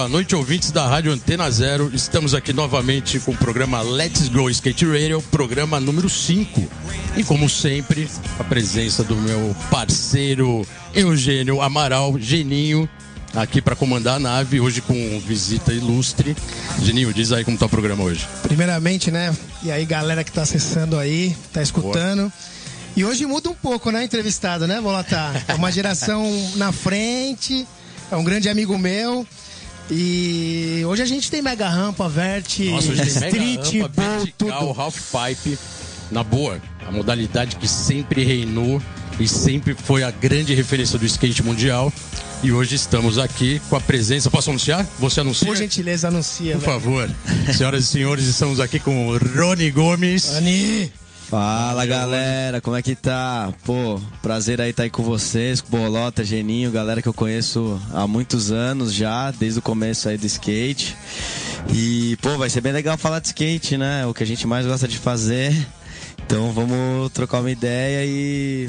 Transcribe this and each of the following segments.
Boa noite, ouvintes da Rádio Antena Zero. Estamos aqui novamente com o programa Let's Go Skate Radio, programa número 5. E como sempre, a presença do meu parceiro Eugênio Amaral, Geninho, aqui para comandar a nave, hoje com visita ilustre. Geninho, diz aí como tá o programa hoje. Primeiramente, né? E aí, galera que tá acessando aí, tá escutando. E hoje muda um pouco, né, entrevistado, né, Volata? É uma geração na frente, é um grande amigo meu. E hoje a gente tem mega rampa, vert, Nossa, hoje tem mega street, rampa, vertical, tudo. half pipe. Na boa, a modalidade que sempre reinou e sempre foi a grande referência do skate mundial. E hoje estamos aqui com a presença. Posso anunciar? Você anuncia? Por gentileza, anuncia. Por velho. favor. Senhoras e senhores, estamos aqui com o Rony Gomes. Ani, Fala galera, como é que tá? Pô, prazer aí estar aí com vocês, com Bolota, Geninho, galera que eu conheço há muitos anos já, desde o começo aí do skate. E, pô, vai ser bem legal falar de skate, né? O que a gente mais gosta de fazer. Então vamos trocar uma ideia e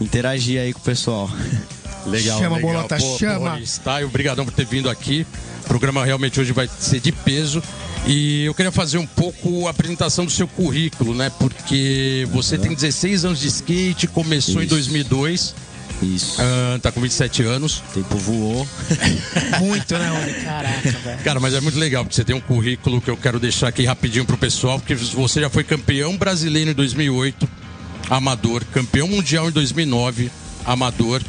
interagir aí com o pessoal. Legal, Chama, legal. Bolota, Pô, chama. pô, Está, obrigadão por ter vindo aqui. O programa realmente hoje vai ser de peso. E eu queria fazer um pouco a apresentação do seu currículo, né? Porque você tem 16 anos de skate, começou em Isso. 2002, Isso. ah, tá com 27 anos. O tempo voou. muito, né? Caraca, velho. Cara, mas é muito legal, porque você tem um currículo que eu quero deixar aqui rapidinho pro pessoal, porque você já foi campeão brasileiro em 2008, amador, campeão mundial em 2009, amador.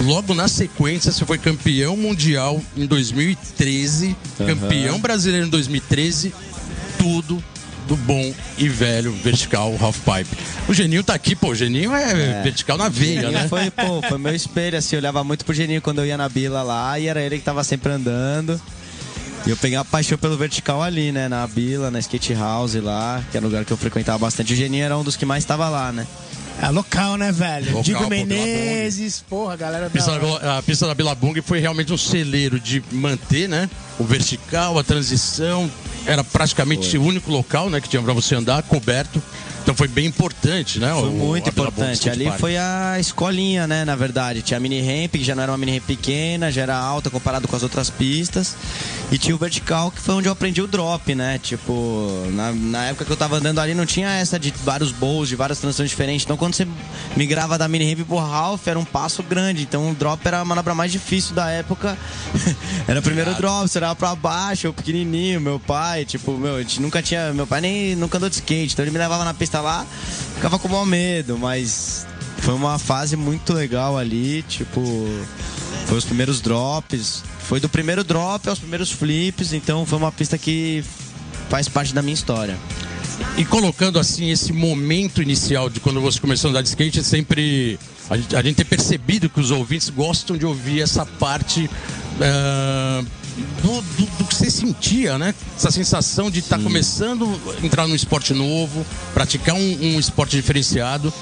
Logo na sequência, você foi campeão mundial em 2013, campeão brasileiro em 2013, tudo do bom e velho vertical half pipe. O Geninho tá aqui, pô, o Geninho é, vertical na veia, né? foi, pô, foi meu espelho, assim, eu olhava muito pro Geninho quando eu ia na Bila lá e era ele que tava sempre andando. E eu peguei a paixão pelo vertical ali, né? Na Bila, na Skate House lá, que era um lugar que eu frequentava bastante. O Geninho era um dos que mais tava lá, né? É local, né, velho? Local, Digo pô, Menezes, porra, galera A pista, da da, a pista da Billabong foi realmente um celeiro de manter, né? O vertical, a transição. Era praticamente o único local, né? Que tinha pra você andar, coberto. Então foi bem importante, né? Foi o- muito Billabong importante. Ali foi a escolinha, né? Na verdade. Tinha a mini ramp, que já não era uma mini ramp pequena, já era alta comparado com as outras pistas. E tinha o vertical, que foi onde eu aprendi o drop, né? Tipo, na, na época que eu tava andando ali, não tinha essa de vários bowls, de várias transições diferentes. Então, quando você migrava da mini ramp pro half, era um passo grande. Então, o drop era a manobra mais difícil da época. era o primeiro drop, você olhava pra baixo, eu pequenininho, meu pai, tipo, meu, a gente nunca tinha. Meu pai nem nunca andou de skate, então ele me levava na pista lá, ficava com maior medo, mas foi uma fase muito legal ali, tipo, foi os primeiros drops, foi do primeiro drop aos primeiros flips, então foi uma pista que faz parte da minha história. E colocando assim esse momento inicial de quando você começou a andar de skate, sempre a gente, a gente tem percebido que os ouvintes gostam de ouvir essa parte ah, do, do- do que você sentia, né? Essa sensação de estar começando a entrar num esporte novo, praticar um, um esporte diferenciado.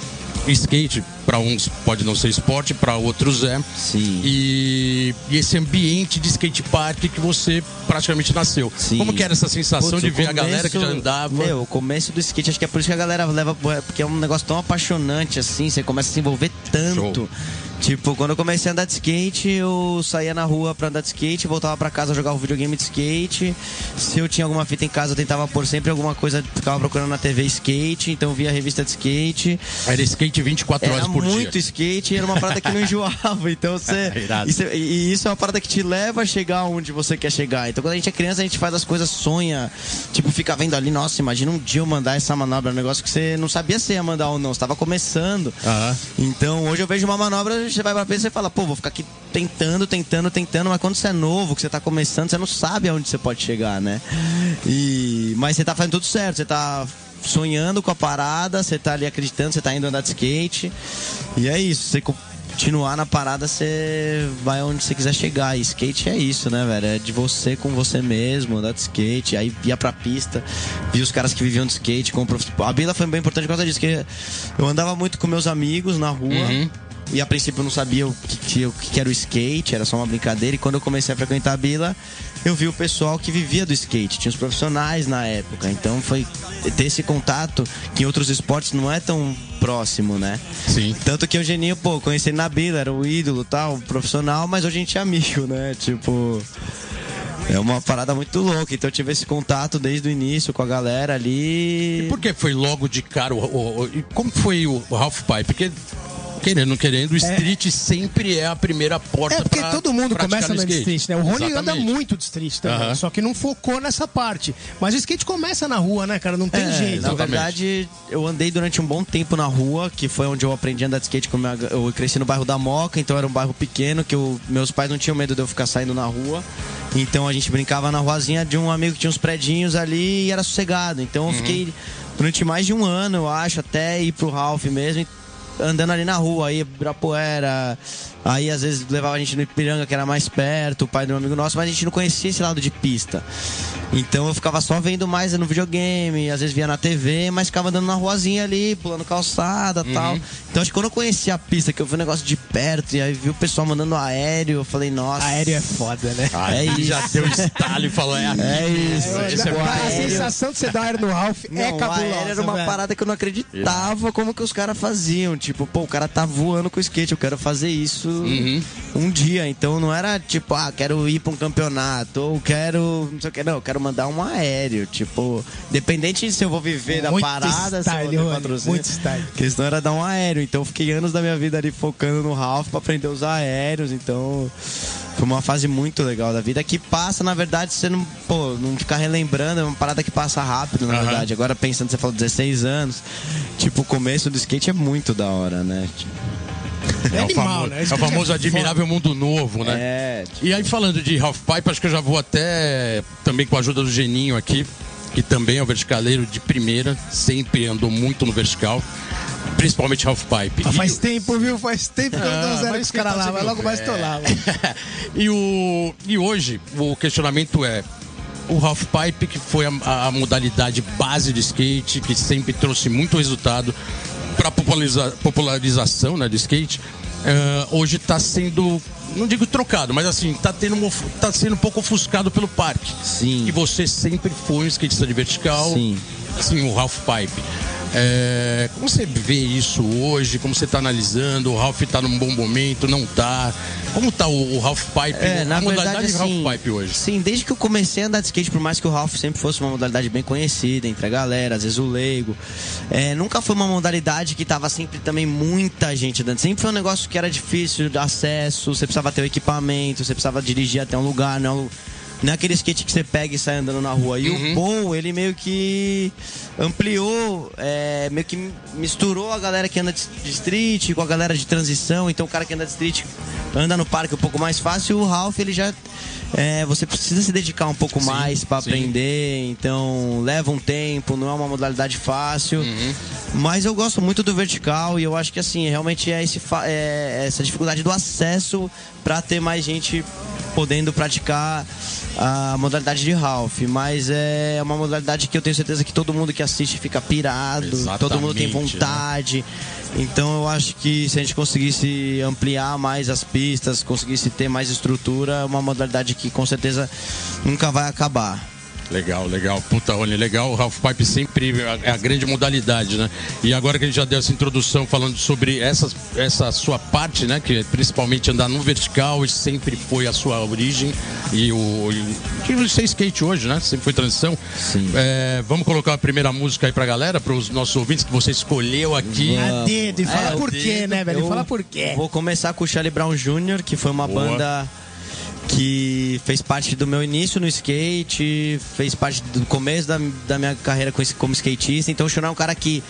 Skate, para uns pode não ser esporte, para outros é. Sim. E, e esse ambiente de skate park que você praticamente nasceu. Sim. Como que era essa sensação Putz, de ver a galera que já começo- andava? Meu, o começo do skate, acho que é por isso que a galera leva. Porque é um negócio tão apaixonante assim, você começa a se envolver tanto. Show. Tipo, quando eu comecei a andar de skate, eu saía na rua pra andar de skate, voltava pra casa jogar o videogame de skate. Se eu tinha alguma fita em casa, eu tentava pôr sempre alguma coisa, ficava procurando na TV skate, então via a revista de skate. Era skate 24 Era horas por muito dia. skate e era uma parada que não enjoava. Então você. Irado. e, você- e isso é uma parada que te leva a chegar onde você quer chegar. Então quando a gente é criança, a gente faz as coisas, sonha. Tipo, fica vendo ali, nossa, imagina um dia eu mandar essa manobra. Um negócio que você não sabia se ia mandar ou não, você tava começando. Então hoje eu vejo uma manobra, você vai pra frente e fala, pô, vou ficar aqui tentando, tentando, tentando, mas quando você é novo, que você tá começando, você não sabe aonde você pode chegar, né? E mas você tá fazendo tudo certo, você tá sonhando com a parada, você tá ali acreditando, você tá indo andar de skate. E é isso, você continuar na parada, você vai onde você quiser chegar. E skate é isso, né, velho? É de você com você mesmo, andar de skate. Aí ia pra pista, via os caras que viviam de skate. Com o A Bila foi bem importante por causa disso, eu andava muito com meus amigos na rua. Uhum. E a princípio eu não sabia o que, o que era o skate, era só uma brincadeira. E quando eu comecei a frequentar a Bila, eu vi o pessoal que vivia do skate, tinha os profissionais na época. Então foi ter esse contato que em outros esportes não é tão próximo, né? Sim. Tanto que o Geninho, pô, conheci ele na Bila, era o ídolo tal, profissional, mas hoje a gente é amigo, né? Tipo. É uma parada muito louca. Então eu tive esse contato desde o início com a galera ali. E por que foi logo de cara? O, o, o como foi o Half Pipe? Porque querendo não querendo, o é. street é. sempre é a primeira porta É porque todo mundo começa no street, né? O Rony anda muito de street também, só que não focou nessa parte. Mas o skate começa na rua, né, cara? Não tem é, jeito. Na verdade, eu andei durante um bom tempo na rua, que foi onde eu aprendi a andar de skate. Eu cresci no bairro da Moca, então era um bairro pequeno, que eu, meus pais não tinham medo de eu ficar saindo na rua. Então a gente brincava na ruazinha de um amigo que tinha uns predinhos ali e era sossegado. Então eu uhum. fiquei durante mais de um ano, eu acho, até ir pro Ralph mesmo andando ali na rua, aí Ibirapuera, aí às vezes levava a gente no Ipiranga, que era mais perto, o pai do meu amigo nosso, mas a gente não conhecia esse lado de pista. Então eu ficava só vendo mais no videogame, às vezes via na TV, mas ficava andando na ruazinha ali, pulando calçada e uhum. tal. Então acho que quando eu conheci a pista, que eu vi o um negócio de perto, e aí vi o pessoal mandando aéreo, eu falei, nossa. Aéreo é foda, né? Ah, é isso. Já deu estalo e falou, é aqui. É isso. É, isso é a sensação de você dar aéreo no Ralph é não, é cabulosa. aéreo era uma velho. parada que eu não acreditava como que os caras faziam. Tipo, pô, o cara tá voando com o skate, eu quero fazer isso uhum. um dia. Então não era tipo, ah, quero ir pra um campeonato, ou quero. Não sei o que, não, eu quero mandar um aéreo. Tipo, independente se eu vou viver da parada, style, se eu vou ter patrocínio. Muito style. A questão era dar um aéreo. Então eu fiquei anos da minha vida ali focando no Ralph pra aprender a usar aéreos. Então. Foi uma fase muito legal da vida que passa, na verdade, você não, pô, não ficar relembrando, é uma parada que passa rápido, na uhum. verdade. Agora pensando, você falou 16 anos, tipo, o começo do skate é muito da hora, né? É, é, animal, o famoso, né? é o famoso admirável mundo novo, né? É. E aí, falando de Half Pipe, acho que eu já vou até, também com a ajuda do Geninho aqui, que também é o verticaleiro de primeira, sempre andou muito no vertical. Principalmente Half Pipe. Ah, faz e tempo, viu? Faz tempo que eu não ah, zero com os caras lá, mas logo mais tô lá. e, o, e hoje, o questionamento é: o half pipe, que foi a, a, modalidade base de skate, que sempre trouxe muito resultado para populariza, popularização né, do skate, uh, hoje está sendo, não digo trocado, mas assim, está tá sendo um pouco ofuscado pelo parque. Sim. E você sempre foi um skatista de vertical. Sim. Assim, o half pipe. É, como você vê isso hoje? Como você está analisando? O Ralph está num bom momento? Não está? Como está o, o Ralph Pipe? É, na a modalidade verdade, assim, Ralph Pipe hoje? Sim, desde que eu comecei a andar de skate, por mais que o Ralph sempre fosse uma modalidade bem conhecida entre a galera, às vezes o leigo, é, nunca foi uma modalidade que tava sempre também muita gente andando. Sempre foi um negócio que era difícil de acesso, você precisava ter o equipamento, você precisava dirigir até um lugar, não não é aquele skate que você pega e sai andando na rua. E uhum. o Paul, ele meio que ampliou, é, meio que misturou a galera que anda de street com a galera de transição. Então o cara que anda de street anda no parque um pouco mais fácil. O Ralph, ele já. É, você precisa se dedicar um pouco sim, mais para aprender, então leva um tempo, não é uma modalidade fácil. Uhum. Mas eu gosto muito do vertical e eu acho que assim, realmente é, esse, é essa dificuldade do acesso para ter mais gente podendo praticar a modalidade de Ralph, mas é uma modalidade que eu tenho certeza que todo mundo que assiste fica pirado, Exatamente, todo mundo tem né? vontade. Né? Então eu acho que se a gente conseguisse ampliar mais as pistas, conseguisse ter mais estrutura, é uma modalidade que com certeza nunca vai acabar. Legal, legal. Puta, olha, legal. O Ralph Pipe sempre é a grande modalidade, né? E agora que a gente já deu essa introdução falando sobre essa, essa sua parte, né? Que é principalmente andar no vertical e sempre foi a sua origem. E o. E o skate hoje, né? Sempre foi transição. Sim. É, vamos colocar a primeira música aí pra galera, para os nossos ouvintes que você escolheu aqui. A dedo, e fala é, por quê, né, velho? Fala por quê. Vou começar com o Charlie Brown Jr., que foi uma Boa. banda que fez parte do meu início no skate, fez parte do começo da, da minha carreira como skatista. Então o Xuná é um cara que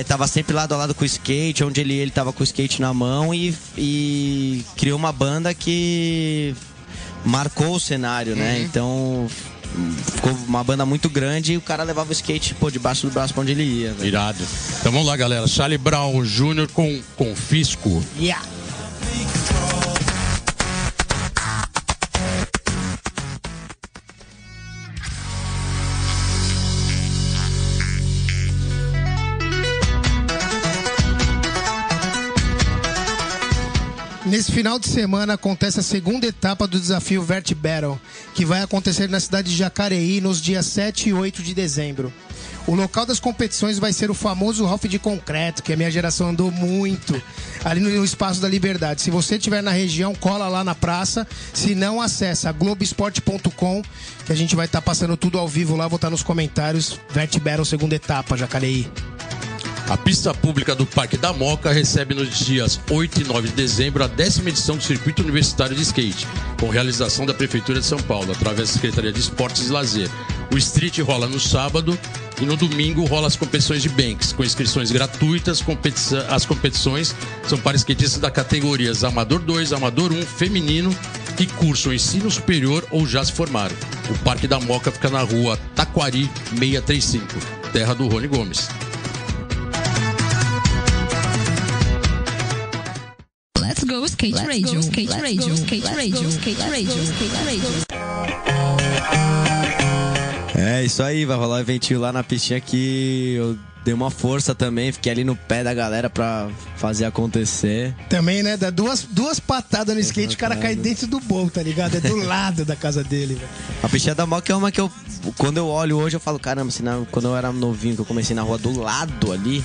estava é, sempre lado a lado com o skate, onde ele ele estava com o skate na mão e, e criou uma banda que marcou o cenário, né? Uhum. Então ficou uma banda muito grande e o cara levava o skate pô, debaixo do braço pra onde ele ia. velho. Irado. Então vamos lá, galera. Charlie Brown Jr. com Confisco. Yeah. Final de semana acontece a segunda etapa do desafio Vert Battle, que vai acontecer na cidade de Jacareí nos dias 7 e 8 de dezembro. O local das competições vai ser o famoso Hof de Concreto, que a minha geração andou muito, ali no Espaço da Liberdade. Se você estiver na região, cola lá na praça. Se não, acessa globesport.com, que a gente vai estar passando tudo ao vivo lá. Vou estar nos comentários. Vert Battle, segunda etapa, Jacareí. A pista pública do Parque da Moca recebe nos dias 8 e 9 de dezembro a décima edição do Circuito Universitário de Skate, com realização da Prefeitura de São Paulo, através da Secretaria de Esportes e Lazer. O Street rola no sábado e no domingo rola as competições de Banks, com inscrições gratuitas. Competição- As competições são para skatistas da categorias Amador 2, Amador 1, Feminino, que cursam ensino superior ou já se formaram. O Parque da Moca fica na rua Taquari 635, terra do Rony Gomes. Let's go skate radio. Skate radio. Skate radio. Skate radio. Skate radio. É, isso aí, vai rolar um eventinho lá na pistinha que eu dei uma força também, fiquei ali no pé da galera pra fazer acontecer. Também, né? Dá duas, duas patadas no skate, o cara cai dentro do bolo, tá ligado? É do lado da casa dele, velho. A pistinha da Moca é uma que eu, quando eu olho hoje, eu falo, caramba, se na- quando eu era novinho, que eu comecei na rua do lado ali,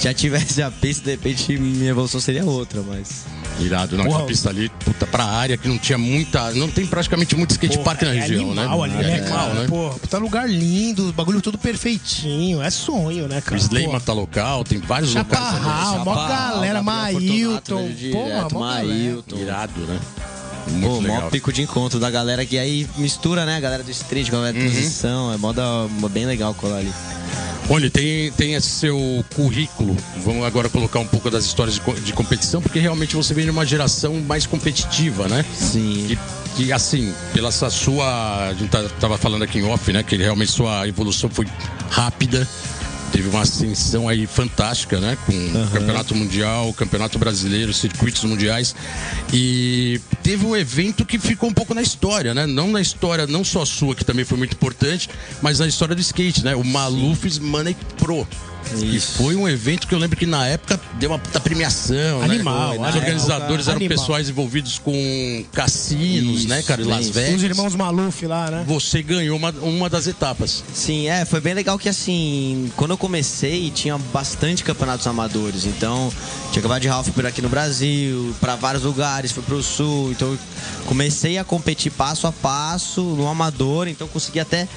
já tivesse a pista, de repente minha evolução seria outra, mas... Irado, não, Porra. aquela pista ali, puta, pra área que não tinha muita. Não tem praticamente muito skate park na é região, animal né? ali, é né, animal, né? Pô, puta lugar lindo, bagulho tudo perfeitinho. É sonho, né, O cara? Slayman Pô, tá local, tem vários locais ali. Chaparral, mó galera, Mailton. Galera. Mailton. Irado, né? Pô, Muito mó legal. pico de encontro da galera que aí mistura, né? A galera do street com a galera de transição. É mó da- bem legal colar ali. Olha, tem, tem esse seu currículo. Vamos agora colocar um pouco das histórias de, de competição, porque realmente você vem de uma geração mais competitiva, né? Sim. Que, que, assim, pela sua. A gente tá- tava falando aqui em off, né? Que realmente sua evolução foi rápida. Teve uma ascensão aí fantástica, né? Com o Campeonato Mundial, Campeonato Brasileiro, circuitos mundiais. E teve um evento que ficou um pouco na história, né? Não na história, não só sua, que também foi muito importante, mas na história do skate, né? O Maluf's Money Pro. E foi um evento que eu lembro que na época deu uma puta premiação, Animal, né? Os animal, organizadores eram Animal. pessoais envolvidos com cassinos, Isso, né, cara? Em Las. Vegas. Os irmãos Maluf lá, né? Você ganhou uma, uma das etapas. Sim, é, foi bem legal que assim, quando eu comecei, tinha bastante campeonatos amadores. Então, tinha acabado de Ralph por aqui no Brasil, pra vários lugares, fui pro sul. Então, eu comecei a competir passo a passo no amador, então consegui até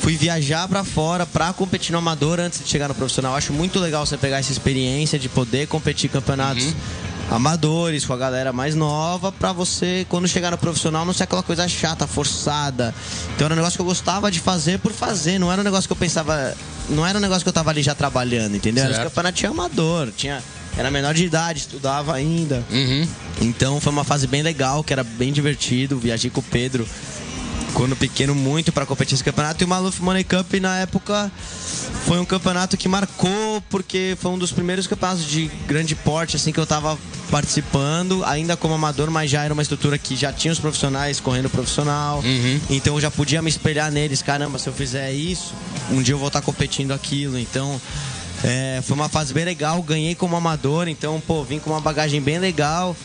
fui viajar pra fora pra competir no amador antes de chegar no profissional. Acho muito legal você pegar essa experiência de poder competir em campeonatos amadores com a galera mais nova pra você quando chegar no profissional não ser aquela coisa chata, forçada. Então era um negócio que eu gostava de fazer por fazer, não era um negócio que eu pensava, não era um negócio que eu tava ali já trabalhando, entendeu? Era Certo. um campeonato tinha amador, tinha era menor de idade, estudava ainda. Uhum. Então foi uma fase bem legal, que era bem divertido. Viajei com o Pedro quando pequeno muito para competir esse campeonato. E o Maluf Money Cup na época foi um campeonato que marcou porque foi um dos primeiros campeonatos de grande porte assim que eu tava participando, ainda como amador, mas já era uma estrutura que já tinha os profissionais correndo profissional. Então eu já podia me espelhar neles, caramba, se eu fizer isso, um dia eu vou estar competindo aquilo. Então é, foi uma fase bem legal, ganhei como amador, então, pô, vim com uma bagagem bem legal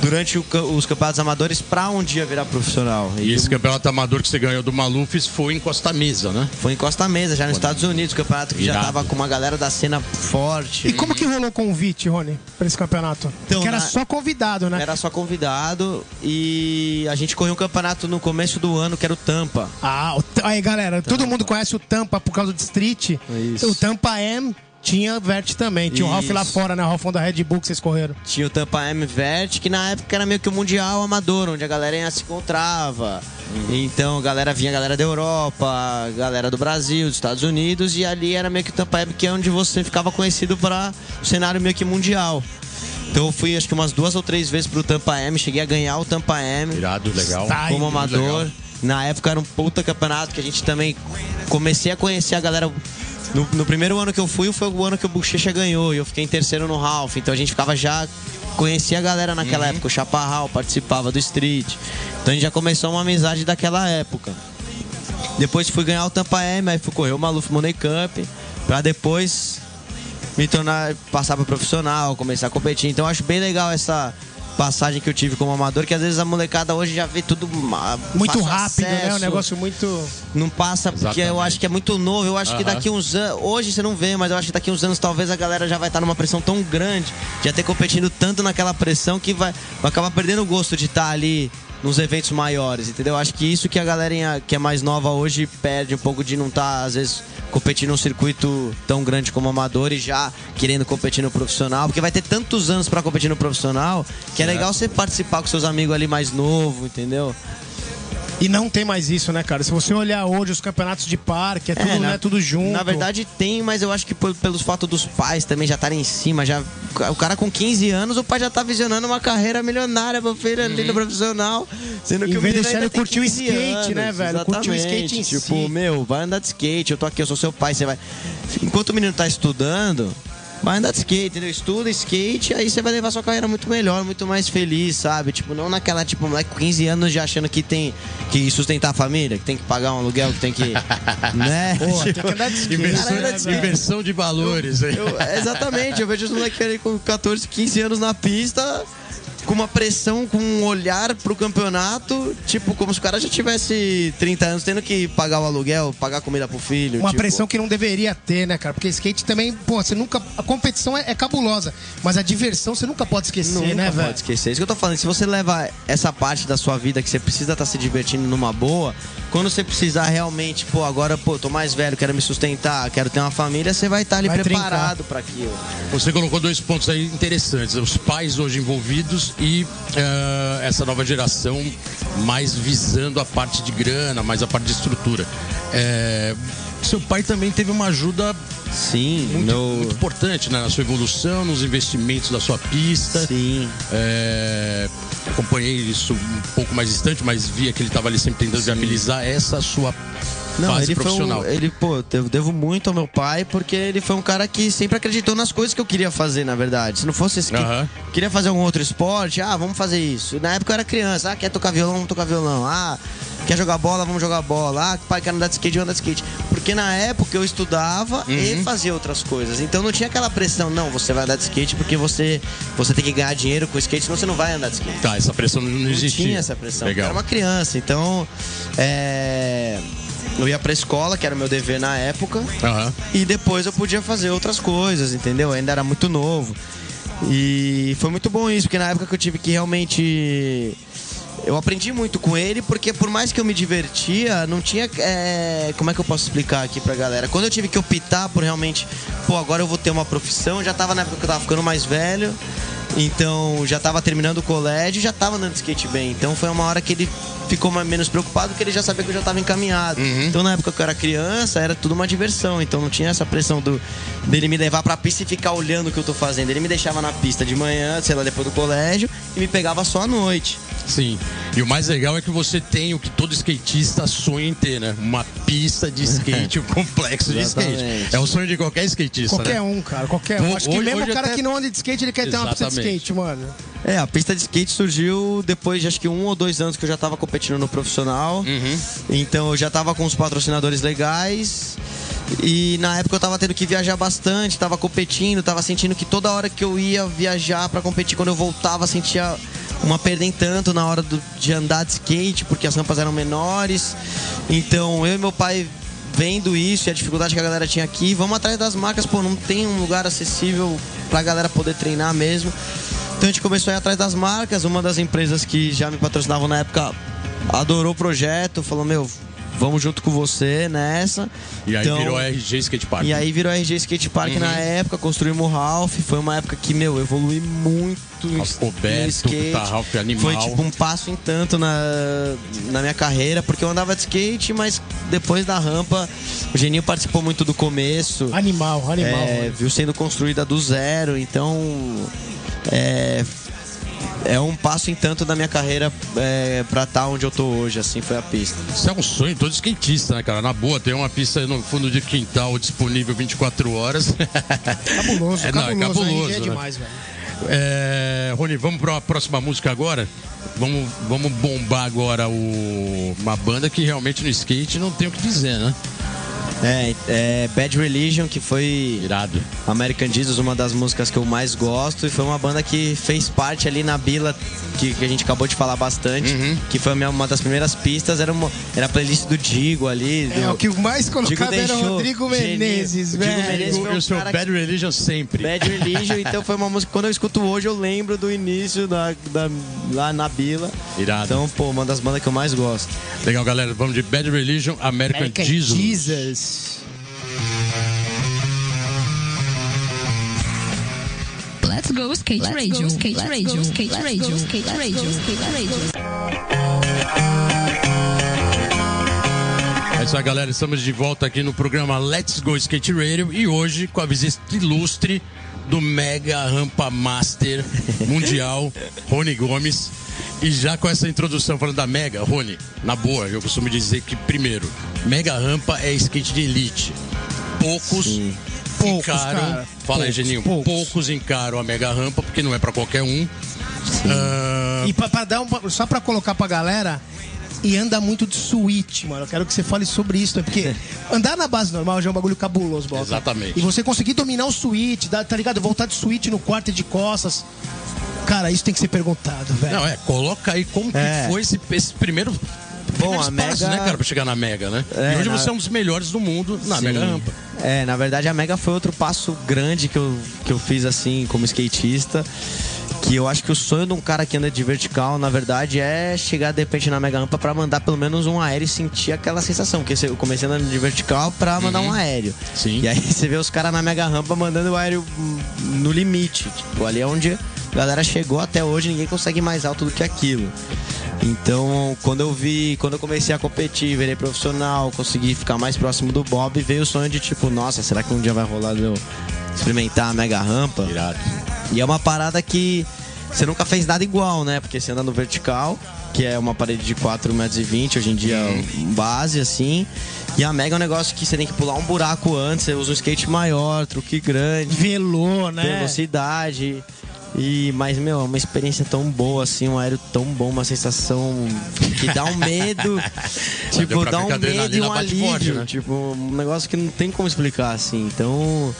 durante o os campeonatos amadores pra um dia virar profissional. E esse campeonato amador que você ganhou do Malufes foi em Costa Mesa, né? Foi em Costa Mesa, já nos Estados Unidos, campeonato que já Irado. tava com uma galera da cena forte. E como que rolou o convite, Rony, pra esse campeonato? Então, Porque era na- só convidado, né? Era só convidado e a gente correu um campeonato no começo do ano que era o Tampa. Ah, o aí galera, todo mundo conhece o Tampa por causa do Street. Isso. O Tampa M tinha Vert também. Tinha o Ralph lá fora, né? O Ralphão da Red Bull que vocês correram. Tinha o Tampa M Vert, que na época era meio que o Mundial Amador, onde a galera ia se encontrava. Então a galera vinha, a galera da Europa, a galera do Brasil, dos Estados Unidos, e ali era meio que o Tampa M, que é onde você ficava conhecido para o cenário meio que mundial. Então eu fui acho que umas duas ou três vezes pro Tampa M, cheguei a ganhar o Tampa M Irado, legal. Ai, como amador. legal. Na época era um puta campeonato que a gente também comecei a conhecer a galera. No, no primeiro ano que eu fui, foi o ano que o Bochecha ganhou. E eu fiquei em terceiro no Ralph. Então a gente ficava já. Conhecia a galera naquela época. O Chaparral participava do Street. Então a gente já começou uma amizade daquela época. Depois fui ganhar o Tampa M, aí fui correr o Maluf Money Cup. Pra depois me tornar, passar para profissional, começar a competir. Então eu acho bem legal essa passagem que eu tive como amador, que às vezes a molecada hoje já vê tudo muito rápido, acesso, né? Um negócio muito não passa porque Exatamente. eu acho que é muito novo. Eu acho uh -huh. que daqui uns anos, hoje você não vê, mas eu acho que daqui uns anos talvez a galera já vai estar numa pressão tão grande, já ter competindo tanto naquela pressão que vai, vai acabar perdendo o gosto de estar ali nos eventos maiores, entendeu? Acho que isso que a galerinha que é mais nova hoje perde um pouco de não estar, tá, às vezes, competindo num circuito tão grande como amador e já querendo competir no profissional, porque vai ter tantos anos para competir no profissional que é legal você participar com seus amigos ali mais novo, entendeu? E não tem mais isso, né, cara? Se você olhar hoje os campeonatos de parque, é tudo, é, na, né, tudo junto. Na verdade tem, mas eu acho que por, pelos fatos dos pais também já estarem em cima, já o cara com 15 anos, o pai já tá visionando uma carreira milionária pro filho ali no uhum. profissional, sendo que em o vez de ele curtir o skate, né, anos, né, velho? Curtir o skate em tipo, si. meu, vai andar de skate, eu tô aqui, eu sou seu pai, você vai. Enquanto o menino tá estudando, Vai andar de skate, entendeu? Estuda skate, aí você vai levar sua carreira muito melhor, muito mais feliz, sabe? Tipo, não naquela, tipo, moleque com 15 anos já achando que tem que sustentar a família, que tem que pagar um aluguel, que tem que. né? Pô, tipo, tem que andar de skate. Inversão, né, de, inversão de valores. Eu, eu, exatamente, eu vejo os moleques ali com 14, 15 anos na pista com uma pressão, com um olhar pro campeonato, tipo, como se o cara já tivesse 30 anos tendo que pagar o aluguel, pagar comida pro filho. Uma tipo... pressão que não deveria ter, né, cara? Porque skate também, pô, você nunca. A competição é, é cabulosa, mas a diversão você nunca pode esquecer, nunca né, velho? pode esquecer. É isso que eu tô falando. Se você leva essa parte da sua vida que você precisa estar tá se divertindo numa boa, quando você precisar realmente, pô, agora, pô, tô mais velho, quero me sustentar, quero ter uma família, você vai estar tá ali vai preparado para aquilo. Você colocou dois pontos aí interessantes. Os pais hoje envolvidos e uh, essa nova geração mais visando a parte de grana, mais a parte de estrutura. É, seu pai também teve uma ajuda Sim, muito, meu... muito importante né, na sua evolução, nos investimentos da sua pista. Sim. É, acompanhei isso um pouco mais distante, mas via que ele estava ali sempre tentando Sim. viabilizar essa sua não, ele profissional. Foi um, ele, pô, eu devo muito ao meu pai, porque ele foi um cara que sempre acreditou nas coisas que eu queria fazer, na verdade. Se não fosse esse que queria fazer algum outro esporte, ah, vamos fazer isso. Na época eu era criança, ah, quer tocar violão, vamos tocar violão. Ah, quer jogar bola, vamos jogar bola. Ah, pai quer andar de skate, vamos andar de skate. Porque na época eu estudava uhum. e fazia outras coisas. Então não tinha aquela pressão, não, você vai andar de skate porque você, você tem que ganhar dinheiro com skate, senão você não vai andar de skate. Tá, essa pressão não existia. Não tinha essa pressão. Legal. Eu era uma criança, então. É eu ia pra escola, que era o meu dever na época, uhum. e depois eu podia fazer outras coisas, entendeu? Eu ainda era muito novo. E foi muito bom isso, porque na época que eu tive que realmente. Eu aprendi muito com ele, porque por mais que eu me divertia, não tinha. É... Como é que eu posso explicar aqui pra galera? Quando eu tive que optar por realmente, pô, agora eu vou ter uma profissão, já tava na época que eu tava ficando mais velho. Então já estava terminando o colégio, já estava andando de skate bem. Então foi uma hora que ele ficou menos preocupado porque ele já sabia que eu já estava encaminhado. Uhum. Então na época que eu era criança, era tudo uma diversão. Então não tinha essa pressão do, dele me levar pra pista e ficar olhando o que eu tô fazendo. Ele me deixava na pista de manhã, sei lá, depois do colégio, e me pegava só à noite. Sim. E o mais legal é que você tem o que todo skatista sonha em ter, né? Uma pista de skate, um complexo de skate. É o sonho de qualquer skatista. Qualquer né? um, cara, qualquer um. Acho que mesmo o cara até... que não anda de skate, ele quer Exatamente. ter uma pista de skate, mano. É, a pista de skate surgiu depois de acho que um ou dois anos que eu já tava competindo no profissional. Uhum. Então eu já tava com os patrocinadores legais. E na época eu tava tendo que viajar bastante, tava competindo, tava sentindo que toda hora que eu ia viajar para competir, quando eu voltava, sentia uma perda em tanto na hora do, de andar de skate, porque as rampas eram menores. Então eu e meu pai vendo isso e a dificuldade que a galera tinha aqui, vamos atrás das marcas, pô, não tem um lugar acessível pra galera poder treinar mesmo. Então a gente começou a ir atrás das marcas, uma das empresas que já me patrocinavam na época adorou o projeto, falou, meu, vamos junto com você nessa. E aí então, virou RG Skate Park. E aí virou RG Skate Park uhum. na época, construímos o Ralph. Foi uma época que, meu, evolui muito Roberto, skate. Tá, Ralph animal. Foi tipo um passo em tanto na, na minha carreira, porque eu andava de skate, mas depois da rampa, o Geninho participou muito do começo. Animal, animal. É, viu sendo construída do zero, então. É, é um passo em tanto da minha carreira é, pra estar onde eu tô hoje, assim, foi a pista. Isso é um sonho todo skatista, né, cara? Na boa, tem uma pista no fundo de quintal disponível 24 horas. Cabuloso, É, não, é cabuloso. aí cabuloso, é né? demais, velho. É, Rony, vamos para a próxima música agora? Vamos, vamos bombar agora o, uma banda que realmente no skate não tem o que dizer, né? É, é Bad Religion, que foi Irado. American Jesus, uma das músicas que eu mais gosto, e foi uma banda que fez parte ali na Bila, que, que a gente acabou de falar bastante, Uhum. que foi minha- uma das primeiras pistas, era, uma, era a playlist do Digo ali. Do, É, o que mais colocava era o deixou Rodrigo. Menezes, Digo velho. Menezes Eu, foi um eu sou cara Bad Religion sempre. Bad Religion, então foi uma música que quando eu escuto hoje eu lembro do início da, da- lá na Bila. Irado. Então, pô, uma das bandas que eu mais gosto. Legal, galera. Vamos de Bad Religion, American, American Jesus. Jesus. Let's go skate radio, skate radio, skate radio, skate radio, skate radio. É isso aí, galera. Estamos de volta aqui no programa Let's Go Skate Radio e hoje com a visita ilustre do Mega Rampa Master Mundial, Rony Gomes. E já com essa introdução falando da Mega, Rony, na boa, eu costumo dizer que, primeiro, Mega Rampa é skate de elite. Poucos Sim. Poucos, encaram. cara. Fala aí, Poucos, Geninho. poucos. Poucos encaram a Mega Rampa, porque não é pra qualquer um. Ah, E pra, pra dar um, só pra colocar pra galera, e anda muito de suíte, mano. Eu quero que você fale sobre isso, né? porque andar na base normal já é um bagulho cabuloso, Bola. Exatamente. E você conseguir dominar o suíte, tá ligado? Voltar de suíte no quarto e de costas. Cara, isso tem que ser perguntado, velho. Não, é, coloca aí como É. que foi esse, esse primeiro. Bom, a passos, Mega- né, cara, pra chegar na Mega, né? É, e hoje na- você é um dos melhores do mundo na Sim. Mega Rampa. É, na verdade a Mega foi outro passo grande que eu, que eu fiz assim como skatista. Que eu acho que o sonho de um cara que anda de vertical, na verdade, é chegar de repente na mega rampa pra mandar pelo menos um aéreo e sentir aquela sensação. Porque eu comecei andando de vertical pra mandar um aéreo. Sim. E aí você vê os caras na mega rampa mandando o aéreo no limite. Tipo, ali é onde a galera chegou até hoje, ninguém consegue mais alto do que aquilo. Então, quando eu vi, quando eu comecei a competir, virei profissional, consegui ficar mais próximo do Bob, veio o sonho de tipo, nossa, será que um dia vai rolar eu experimentar a mega rampa? Irado. E é uma parada que você nunca fez nada igual, né? Porque você anda no vertical, que é uma parede de 4,20 metros hoje em dia base, assim. E a Mega é um negócio que você tem que pular um buraco antes, você usa um skate maior, truque grande, Velô, né? velocidade. E, mas, meu, é uma experiência tão boa, assim, um aéreo tão bom, uma sensação que dá um medo. Tipo, dá um medo e um alívio. forte, né? Tipo, um negócio que não tem como explicar, assim. Então,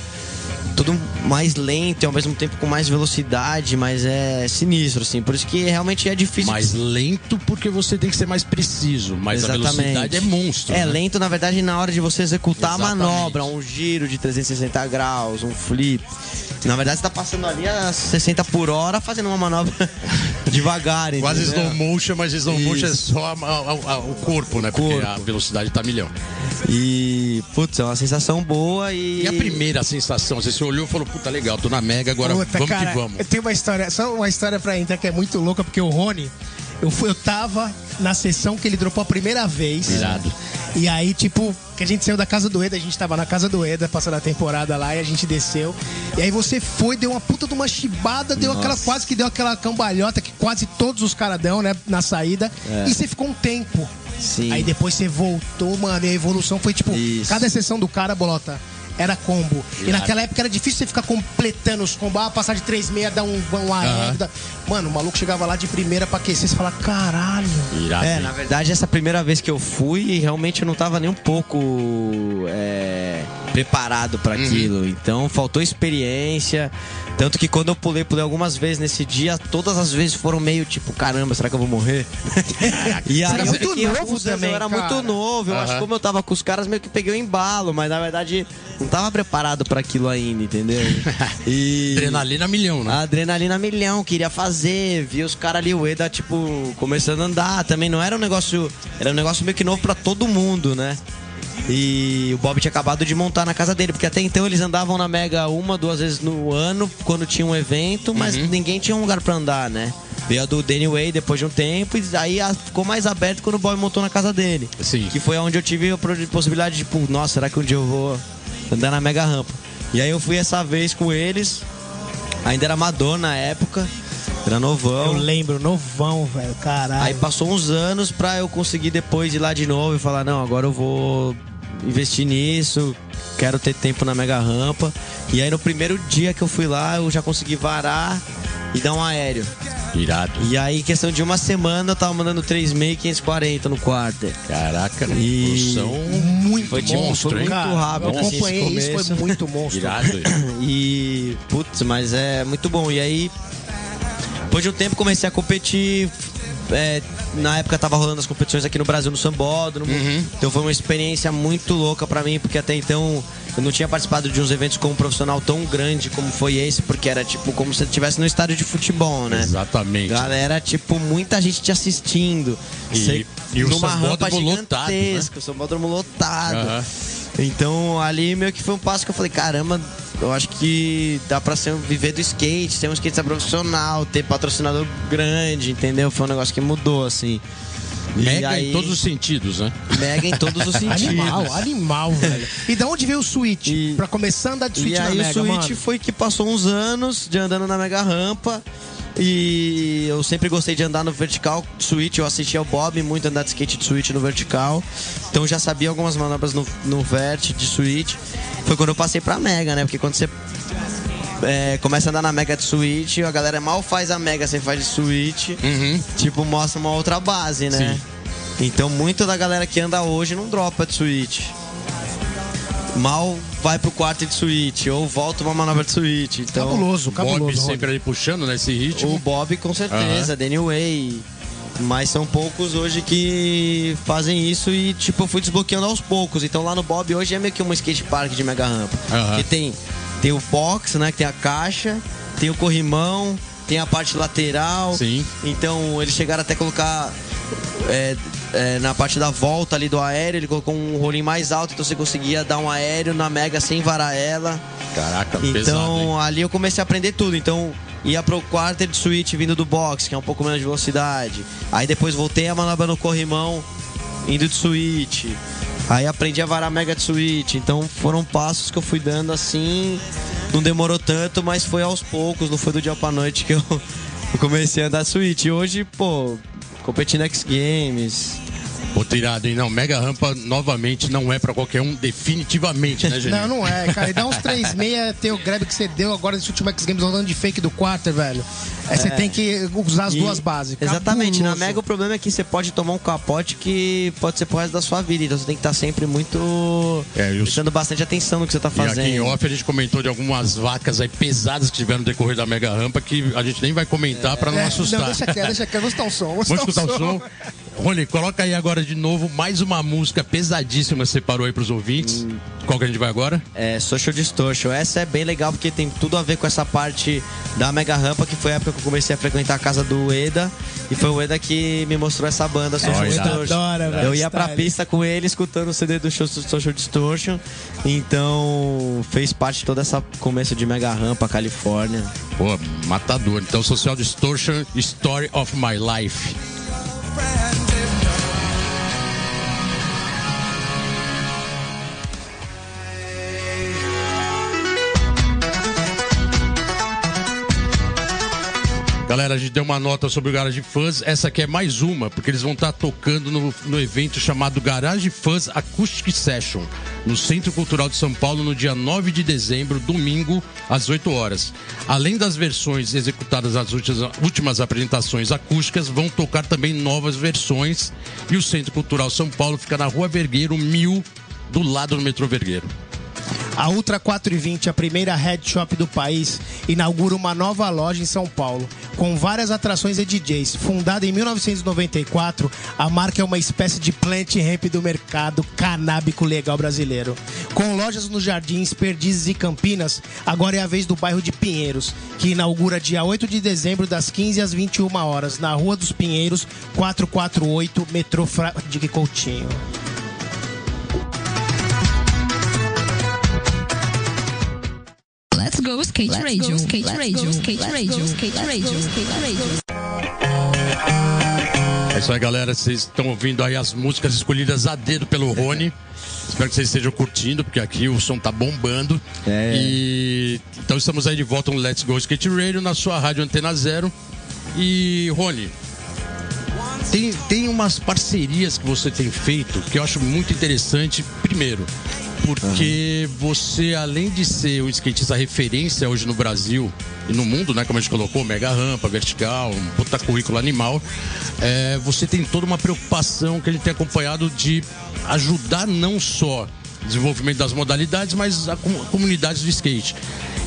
tudo mais lento e ao mesmo tempo com mais velocidade, mas é sinistro, assim. Por isso que realmente é difícil. Mais lento porque você tem que ser mais preciso, mas a velocidade é monstro. É né? lento, na verdade, na hora de você executar Exatamente. a manobra, um giro de 360 graus, um flip. Na verdade, você tá passando ali a 60 por hora fazendo uma manobra devagar, Quase entendeu? slow motion, mas slow motion é Isso. só a- a- a- o corpo, né? Porque Corpo. a velocidade tá milhão. E, putz, é uma sensação boa e... E a primeira sensação? Você se olhou e falou, puta, legal, tô na Mega, agora Puta, vamos cara, que vamos. Eu tenho uma história, só uma história pra entrar que é muito louca, porque o Rony, eu, fui, eu tava na sessão que ele dropou a primeira vez. Irado. E aí, tipo, que a gente saiu da casa do Eda, a gente tava na casa do Eda, passando a temporada lá, e a gente desceu. E aí você foi, deu uma puta de uma chibada, deu aquela, quase que deu aquela cambalhota que quase todos os caras dão, né, na saída. E você ficou um tempo. Sim. Aí depois você voltou, mano, e a evolução foi tipo, Isso. cada sessão do cara, bolota. Era combo. E naquela época era difícil você ficar completando os combos. Ah, passar de 3,6, dar um, um aéreo. dar- Mano, o maluco chegava lá de primeira pra aquecer. Você fala, caralho. Irado. É, hein? na verdade, essa primeira vez que eu fui, realmente eu não tava nem um pouco é, preparado pra aquilo. Então, faltou experiência. Tanto que quando eu pulei, pulei algumas vezes nesse dia, todas as vezes foram meio tipo, caramba, será que eu vou morrer? e aí eu muito novo também, Eu era cara. muito novo. Eu acho que como eu tava com os caras, meio que peguei o embalo, mas na verdade não tava preparado pra aquilo ainda, entendeu? E... Adrenalina milhão, né? A adrenalina milhão, queria fazer, via os caras ali, o Eda, tipo, começando a andar. Também não era um negócio. Era um negócio meio que novo pra todo mundo, né? E o Bob tinha acabado de montar na casa dele, porque até então eles andavam na Mega uma, duas vezes no ano, quando tinha um evento, mas ninguém tinha um lugar pra andar, né? Veio a do Danny Way depois de um tempo, e aí ficou mais aberto quando o Bob montou na casa dele. Sim. Que foi onde eu tive a possibilidade de, tipo, nossa, será que um dia eu vou andar na Mega Rampa? E aí eu fui essa vez com eles, ainda era amador na época. Era novão. Eu lembro, novão, velho, caralho. Aí passou uns anos pra eu conseguir depois ir lá de novo e falar, não, agora eu vou investir nisso, quero ter tempo na mega rampa. E aí no primeiro dia que eu fui lá, eu já consegui varar e dar um aéreo. Irado. E aí, questão de uma semana, eu tava mandando 3.540 no quarto. Caraca, E- são muito Foi de monstro, hein? Cara, rápido, Eu assim, esse acompanhei isso, começo. foi muito monstro. irado. E, putz, mas é muito bom. E aí, depois de um tempo, comecei a competir. É, na época tava rolando as competições aqui no Brasil, no Sambódromo. Então foi uma experiência muito louca pra mim, porque até então eu não tinha participado de uns eventos como profissional tão grande como foi esse, porque era tipo como se estivesse no estádio de futebol, né? Exatamente. Galera, tipo, muita gente te assistindo. E- Você- e o numa rampa sambódromo lotado, né? o sambódromo lotado. Aham. Então ali meio que foi um passo que eu falei, caramba, eu acho que dá pra ser, viver do skate, ser um skatista profissional, ter patrocinador grande, entendeu? Foi um negócio que mudou, assim. Mega aí- em todos os sentidos, né? Mega em todos os sentidos. Animal, animal, velho. E da onde veio o Switch? E- Pra começar a andar de Switch E na aí Mega, o Switch mano? foi que passou uns anos de andando na mega rampa. E eu sempre gostei de andar no vertical Switch. Eu assistia ao Bob muito andar de skate de Switch no vertical. Então já sabia algumas manobras no, no vert de Switch. Foi quando eu passei pra Mega, né? Porque quando você é, começa a andar na Mega de Switch, a galera mal faz a Mega, você faz de Switch. Uhum. Tipo, mostra uma outra base, né? Então, muito da galera que anda hoje não dropa de Switch. Mal vai pro quarto de Switch, ou volta uma manobra de Switch. Então, Cabuloso, Bob cabuloso. Rony. sempre ali puxando nesse ritmo. o Bob com certeza, Danny Way. Mas são poucos hoje que fazem isso e, tipo, eu fui desbloqueando aos poucos. Então lá no Bob hoje é meio que um skate park de mega rampa. Aham. Que tem, tem o box, né? Que tem a caixa, tem o corrimão, tem a parte lateral. Sim. Então eles chegaram até a colocar é, é, na parte da volta ali do aéreo, ele colocou um rolinho mais alto, então você conseguia dar um aéreo na mega sem varar ela. Caraca, pesado, hein? Então ali eu comecei a aprender tudo. Então ia pro quarter de switch vindo do box, que é um pouco menos de velocidade. Aí depois voltei a manobra no corrimão indo de switch. Aí aprendi a varar mega de switch. Então foram passos que eu fui dando assim. Não demorou tanto, mas foi aos poucos, não foi do dia pra noite que eu, eu comecei a andar switch. E hoje, pô, competindo X Games. Pô, tirado, hein? Não, Mega Rampa novamente não é pra qualquer um, definitivamente, né, gente? Não, não é, cara. E dá uns 3,6, tem o grab que você deu agora nesse último X Games andando de fake do quarter, velho. Aí você tem que usar as E- duas bases. Exatamente, na Cabuloso. Mega o problema é que você pode tomar um capote que pode ser pro resto da sua vida. Então você tem que estar sempre muito. É, os- prestando bastante atenção no que você tá E aqui em fazendo. off a gente comentou de algumas vacas aí pesadas que tiveram no decorrer da Mega Rampa que a gente nem vai comentar pra não É, assustar. Não, deixa quieto, deixa quieto. Vamos escutar o som. Vamos escutar o som. Rony, coloca aí agora de novo mais uma música pesadíssima que você separou aí pros ouvintes. Qual que a gente vai agora? É, Social Distortion. Essa é bem legal porque tem tudo a ver com essa parte da Mega Rampa, que foi a época que eu comecei a frequentar a casa do Eda. E foi o Eda que me mostrou essa banda, Social É, Distortion. adora, eu ia pra pista com ele, escutando o CD do show- Social Distortion. Então, fez parte de todo esse começo de Mega Rampa, Califórnia. Pô, matador. Então, Social Distortion, Story of My Life. Galera, a gente deu uma nota sobre o Garage Fuzz. Essa aqui é mais uma, porque eles vão estar tocando no, no evento chamado Garage Fuzz Acoustic Session, no Centro Cultural de São Paulo, no dia 9 de dezembro, domingo, às 8 horas. Além das versões executadas nas últimas, últimas apresentações acústicas, vão tocar também novas versões. E o Centro Cultural São Paulo fica na Rua Vergueiro 1000, do lado do metrô Vergueiro. A Ultra 420, a primeira head shop do país, inaugura uma nova loja em São Paulo, com várias atrações e DJs. Fundada em 1994, a marca é uma espécie de plant ramp do mercado canábico legal brasileiro. Com lojas nos Jardins, Perdizes e Campinas, agora é a vez do bairro de Pinheiros, que inaugura dia 8 de dezembro, das 15 às 21 horas, na Rua dos Pinheiros, 448, metrô Fradique Coutinho. Let's go skate radio, skate radio, skate radio, skate radio, skate radio. É isso aí, galera. Vocês estão ouvindo aí as músicas escolhidas a dedo pelo Rony. Espero que vocês estejam curtindo, porque aqui o som tá bombando. É. E então estamos aí de volta no Let's Go Skate Radio na sua rádio Antena Zero. E, Rony, tem, tem umas parcerias que você tem feito que eu acho muito interessante. Primeiro, porque uhum. você, além de ser o skatista referência hoje no Brasil e no mundo, né? Como a gente colocou, mega rampa, vertical, um puta currículo animal, é, você tem toda uma preocupação que ele tem acompanhado de ajudar não só desenvolvimento das modalidades, mas a, a comunidade do skate.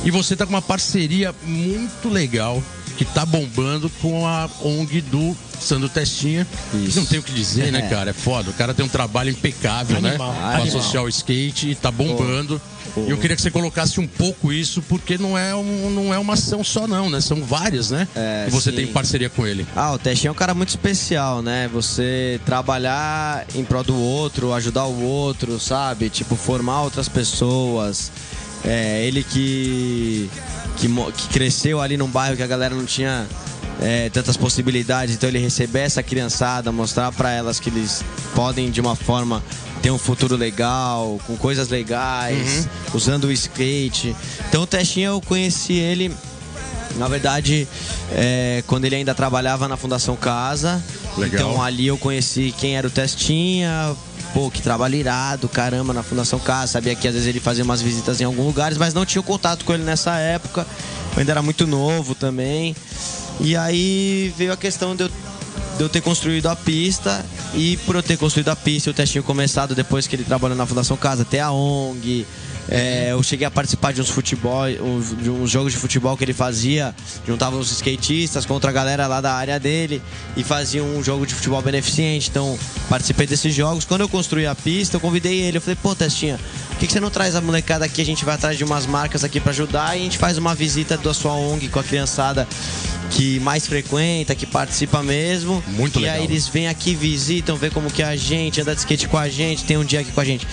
E você está com uma parceria muito legal que tá bombando com a ONG do Sandro Testinha. Isso. Não tem o que dizer, né, cara? É foda. O cara tem um trabalho impecável, né? Animal. né? Para social skate e tá bombando. E eu queria que você colocasse um pouco isso, porque não é, um, não é uma ação só, não, né? São várias, né? É, que você sim. tem parceria com ele. Ah, o Testinha é um cara muito especial, né? Você trabalhar em prol do outro, ajudar o outro, sabe? Tipo, formar outras pessoas. É, ele que, que, que cresceu ali num bairro que a galera não tinha é, tantas possibilidades, então ele receber essa criançada, mostrar para elas que eles podem de uma forma ter um futuro legal, com coisas legais, uhum. usando o skate. Então o Testinha eu conheci ele, na verdade, é, quando ele ainda trabalhava na Fundação Casa. Legal. Então ali eu conheci quem era o Testinha, pô, que trabalho irado, caramba, na Fundação Casa. Sabia que às vezes ele fazia umas visitas em alguns lugares, mas não tinha contato com ele nessa época. Eu ainda era muito novo também. E aí veio a questão de eu, de eu ter construído a pista. E por eu ter construído a pista, o testinho começado depois que ele trabalhou na Fundação Casa, até a ONG. É, eu cheguei a participar de uns futebol, de uns jogos de futebol que ele fazia, juntava os skatistas contra a galera lá da área dele e fazia um jogo de futebol beneficente. Então, participei desses jogos. Quando eu construí a pista, eu convidei ele. Eu falei, pô, Testinha, por que, que você não traz a molecada aqui? A gente vai atrás de umas marcas aqui para ajudar e a gente faz uma visita da sua ONG com a criançada que mais frequenta, que participa mesmo. Muito e legal. E aí eles vêm aqui, visitam, vê como que é a gente, anda de skate com a gente, tem um dia aqui com a gente.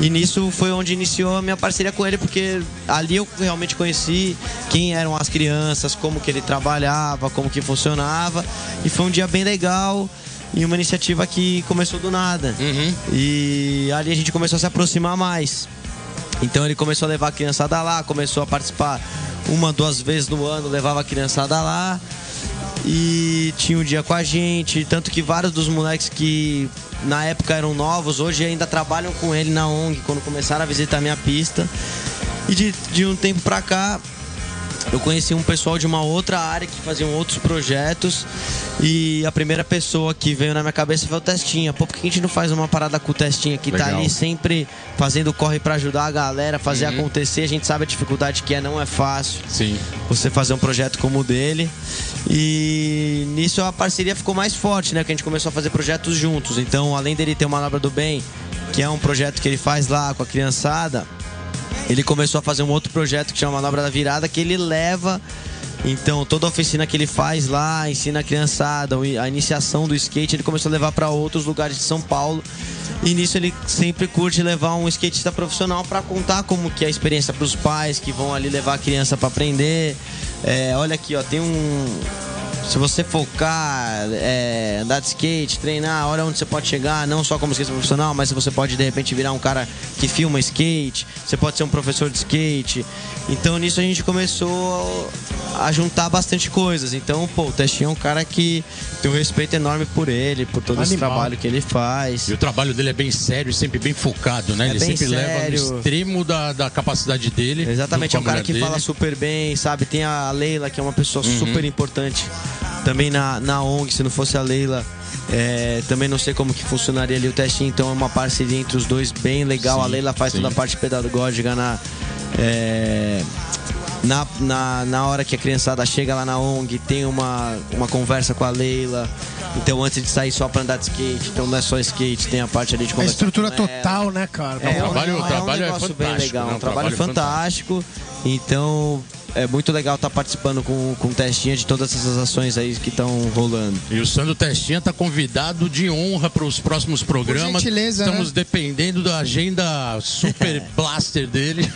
E nisso foi onde iniciou a minha parceria com ele, porque ali eu realmente conheci quem eram as crianças, como que ele trabalhava, como que funcionava. E foi um dia bem legal e uma iniciativa que começou do nada. Uhum. E ali a gente começou a se aproximar mais. Então ele começou a levar a criançada lá, começou a participar uma, duas vezes no ano, levava a criançada lá e tinha um dia com a gente. Tanto que vários dos moleques que na época eram novos, hoje ainda trabalham com ele na ONG, quando começaram a visitar a minha pista. E de, de um tempo pra cá, eu conheci um pessoal de uma outra área que faziam outros projetos e a primeira pessoa que veio na minha cabeça foi o Testinha. Pô, por que a gente não faz uma parada com o Testinha que Legal. tá ali sempre fazendo corre para ajudar a galera, fazer uhum. acontecer? A gente sabe a dificuldade que é, não é fácil. Sim. Você fazer um projeto como o dele. E nisso a parceria ficou mais forte, né? Que a gente começou a fazer projetos juntos. Então, além dele ter uma Manobra do Bem, que é um projeto que ele faz lá com a criançada, ele começou a fazer um outro projeto que chama Manobra da Virada, que ele leva então, toda a oficina que ele faz lá, ensina a criançada, a iniciação do skate, ele começou a levar para outros lugares de São Paulo. E nisso ele sempre curte levar um skatista profissional para contar como que é a experiência para os pais que vão ali levar a criança para aprender. É, olha aqui, ó, tem um se você focar, é, andar de skate, treinar, olha onde você pode chegar, não só como skate profissional, mas você pode de repente virar um cara que filma skate, você pode ser um professor de skate. Então nisso a gente começou a juntar bastante coisas. Então, pô, o Testinho é um cara que tem um respeito enorme por ele, por todo Animal. esse trabalho que ele faz. E o trabalho dele é bem sério e sempre bem focado, né? É ele sempre sério. leva no extremo da, da capacidade dele. Exatamente, é um cara que dele. fala super bem, sabe? Tem a Leila, que é uma pessoa uhum. super importante também na, na ONG, se não fosse a Leila, é, também não sei como que funcionaria ali o testinho, então é uma parceria entre os dois bem legal. Sim, a Leila faz sim. toda a parte pedagógica na, é, na, na, na hora que a criançada chega lá na ONG, tem uma, uma conversa com a Leila. Então antes de sair só pra andar de skate, então não é só skate, tem a parte ali de conversa. A estrutura total, né, cara? É, o trabalho, é um, trabalho é, um é bem legal, né? um, trabalho, trabalho fantástico. fantástico. Então é muito legal estar tá participando com, com Testinha de todas essas ações aí que estão rolando. E o Sandro Testinha está convidado de honra para os próximos programas. Por gentileza, Estamos né? dependendo da agenda super blaster dele.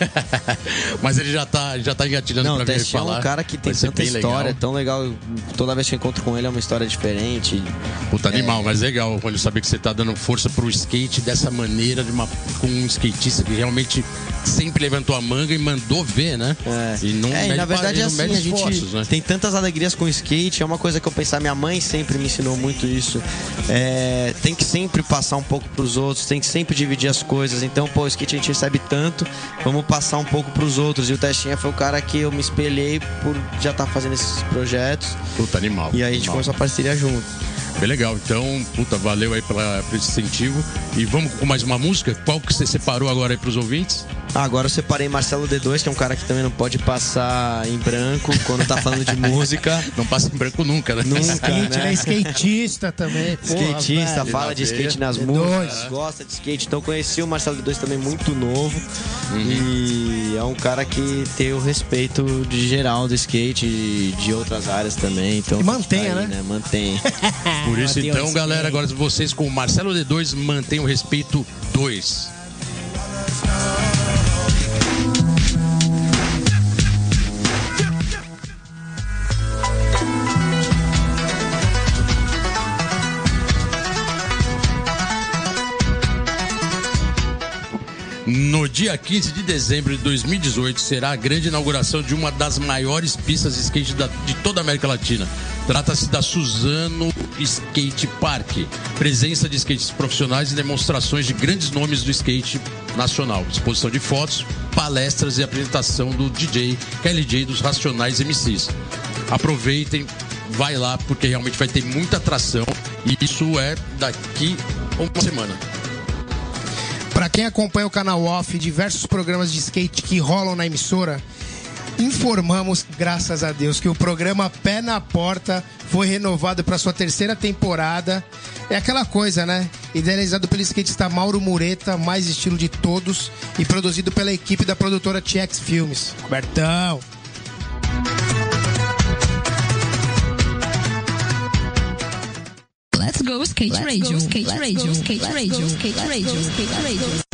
Mas ele já está já tá engatilhando para vir falar. é um cara que tem tanta história, legal. tão legal. Toda vez que eu encontro com ele é uma história diferente. Puta é... animal, mas legal, Olha, saber que você está dando força para o skate dessa maneira, de uma, com um skatista que realmente sempre levantou a manga e mandou ver, né? É. E não é, É, na verdade é assim, a gente esforços, né? tem tantas alegrias com o skate, é uma coisa que eu pensar, minha mãe sempre me ensinou muito isso. É, tem que sempre passar um pouco pros outros, tem que sempre dividir as coisas. Então, pô, o skate a gente recebe tanto, vamos passar um pouco pros outros. E o Testinha foi o cara que eu me espelhei por já estar fazendo esses projetos. Puta animal. E aí a gente animal. começou a parceria junto. Bem legal. Então, puta, valeu aí pela, esse incentivo. E vamos com mais uma música? Qual que você separou agora aí pros ouvintes? Ah, Agora eu separei Marcelo D2, que é um cara que também não pode passar em branco quando tá falando de música. Não passa em branco nunca, né? Nunca, Skate, ele é né? skatista também. porra, skatista, velho. fala de skate nas D2. músicas, gosta de skate. Então conheci o Marcelo D2 também muito novo. Uhum. E é um cara que tem o respeito de geral do skate e de outras áreas também. Então, E mantenha, tá aí, né? Mantém. Por isso, o então, galera, agora vocês com o Marcelo D2 mantêm o respeito 2. No dia 15 de dezembro de 2018 será a grande inauguração de uma das maiores pistas de skate da- de toda a América Latina. Trata-se da Suzano Skate Park. Presença de skates profissionais e demonstrações de grandes nomes do skate nacional. Exposição de fotos, palestras e apresentação do DJ KLJ dos Racionais MCs. Aproveitem, vai lá porque realmente vai ter muita atração e isso é daqui uma semana. Pra quem acompanha o canal Off diversos programas de skate que rolam na emissora, informamos, graças a Deus, que o programa Pé na Porta foi renovado para sua terceira temporada. É aquela coisa, né? Idealizado pelo skatista Mauro Mureta, mais estilo de todos, e produzido pela equipe da produtora TX Filmes. Bertão. Let's go skate radio, skate radio, skate radio, skate radio, skate radio.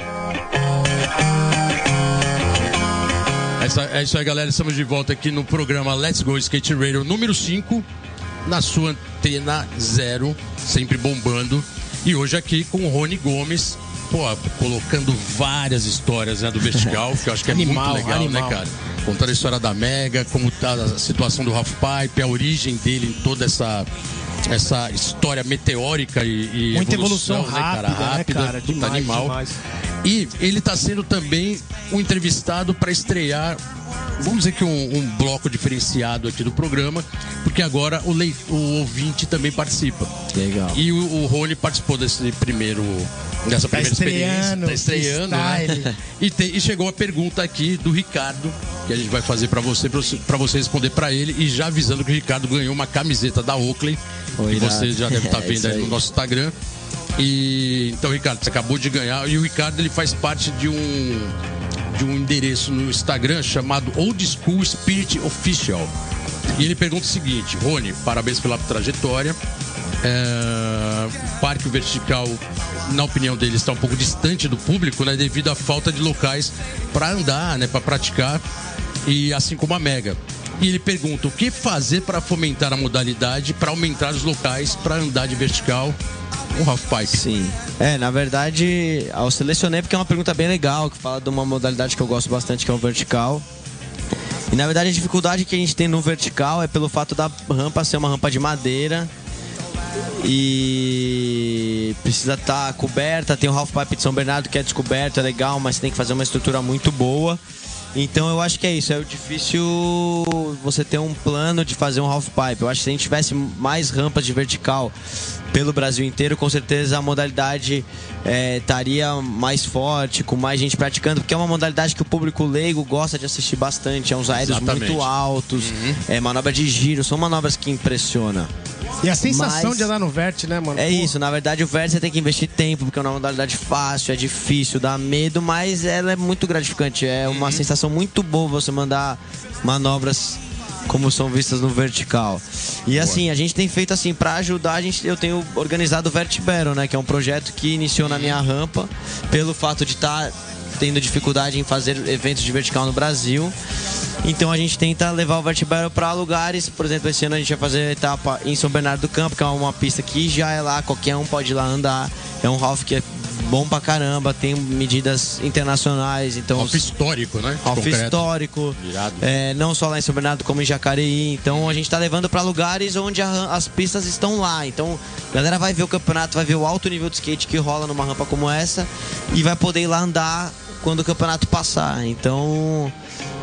É isso- É isso aí, galera. Estamos de volta aqui no programa Let's Go Skate Radio número 5, na sua antena zero, sempre bombando. E hoje aqui com o Rony Gomes, pô, colocando várias histórias né, do Vertical, que eu acho que é Animal, muito legal, animal. né, cara? Contando a história da Mega, como tá a situação do Half Pipe, a origem dele em toda essa. Essa história meteórica e, e Muita evolução né, cara? rápida, né, rápida, cara? Demais, animal. demais. E ele está sendo também um entrevistado para estrear, vamos dizer que um, um bloco diferenciado aqui do programa, porque agora o, lei- o ouvinte também participa. Legal. E o, o Rony participou desse primeiro, dessa Tá primeira experiência. estreando, Tá estreando, né? E, e chegou a pergunta aqui do Ricardo, que a gente vai fazer para você, para você, responder para ele, e já avisando que o Ricardo ganhou uma camiseta da Oakley, Ô, que você já deve estar É vendo isso aí no nosso Instagram. E então, Ricardo, você acabou de ganhar. E o Ricardo ele faz parte de um de um endereço no Instagram chamado Old School Spirit Official. E ele pergunta o seguinte: Rony, parabéns pela trajetória. É, o Parque Vertical, na opinião dele, está um pouco distante do público, né, devido à falta de locais para andar, né, para praticar, e assim como a Mega. E ele pergunta o que fazer para fomentar a modalidade, para aumentar os locais para andar de vertical com half pipe. Sim. É, na verdade, eu selecionei porque é uma pergunta bem legal, que fala de uma modalidade que eu gosto bastante, que é o vertical. E na verdade a dificuldade que a gente tem no vertical é pelo fato da rampa ser uma rampa de madeira e precisa estar coberta, tem o half pipe de São Bernardo que é descoberto, é legal, mas tem que fazer uma estrutura muito boa. Então eu acho que é isso, é difícil você ter um plano de fazer um half pipe. Eu acho que se a gente tivesse mais rampas de vertical pelo Brasil inteiro, com certeza a modalidade é, estaria mais forte, com mais gente praticando, porque é uma modalidade que o público leigo gosta de assistir bastante. É uns aéreos Exatamente. muito altos, é manobra de giro, são manobras que impressionam. E a sensação Mas- de andar no vert, né, mano? É Pô, isso, na verdade o vert você tem que investir tempo, porque é uma modalidade fácil, é difícil, dá medo, mas ela é muito gratificante. É uma sensação muito boa você mandar manobras como são vistas no vertical. E assim, a gente tem feito assim, pra ajudar, a gente, eu tenho organizado o Vert Battle, né? Que é um projeto que iniciou na minha rampa, pelo fato de estar tendo dificuldade em fazer eventos de vertical no Brasil. Então a gente tenta levar o Vert Battle para lugares, por exemplo, esse ano a gente vai fazer a etapa em São Bernardo do Campo, que é uma pista que já é lá, qualquer um pode ir lá andar. É um half que é bom pra caramba, tem medidas internacionais, então. Off histórico, né? Off histórico. É, não só lá em São Bernardo, como em Jacareí. Então a gente tá levando pra lugares onde a- as pistas estão lá. Então a galera vai ver o campeonato, vai ver o alto nível de skate que rola numa rampa como essa e vai poder ir lá andar quando o campeonato passar. Então.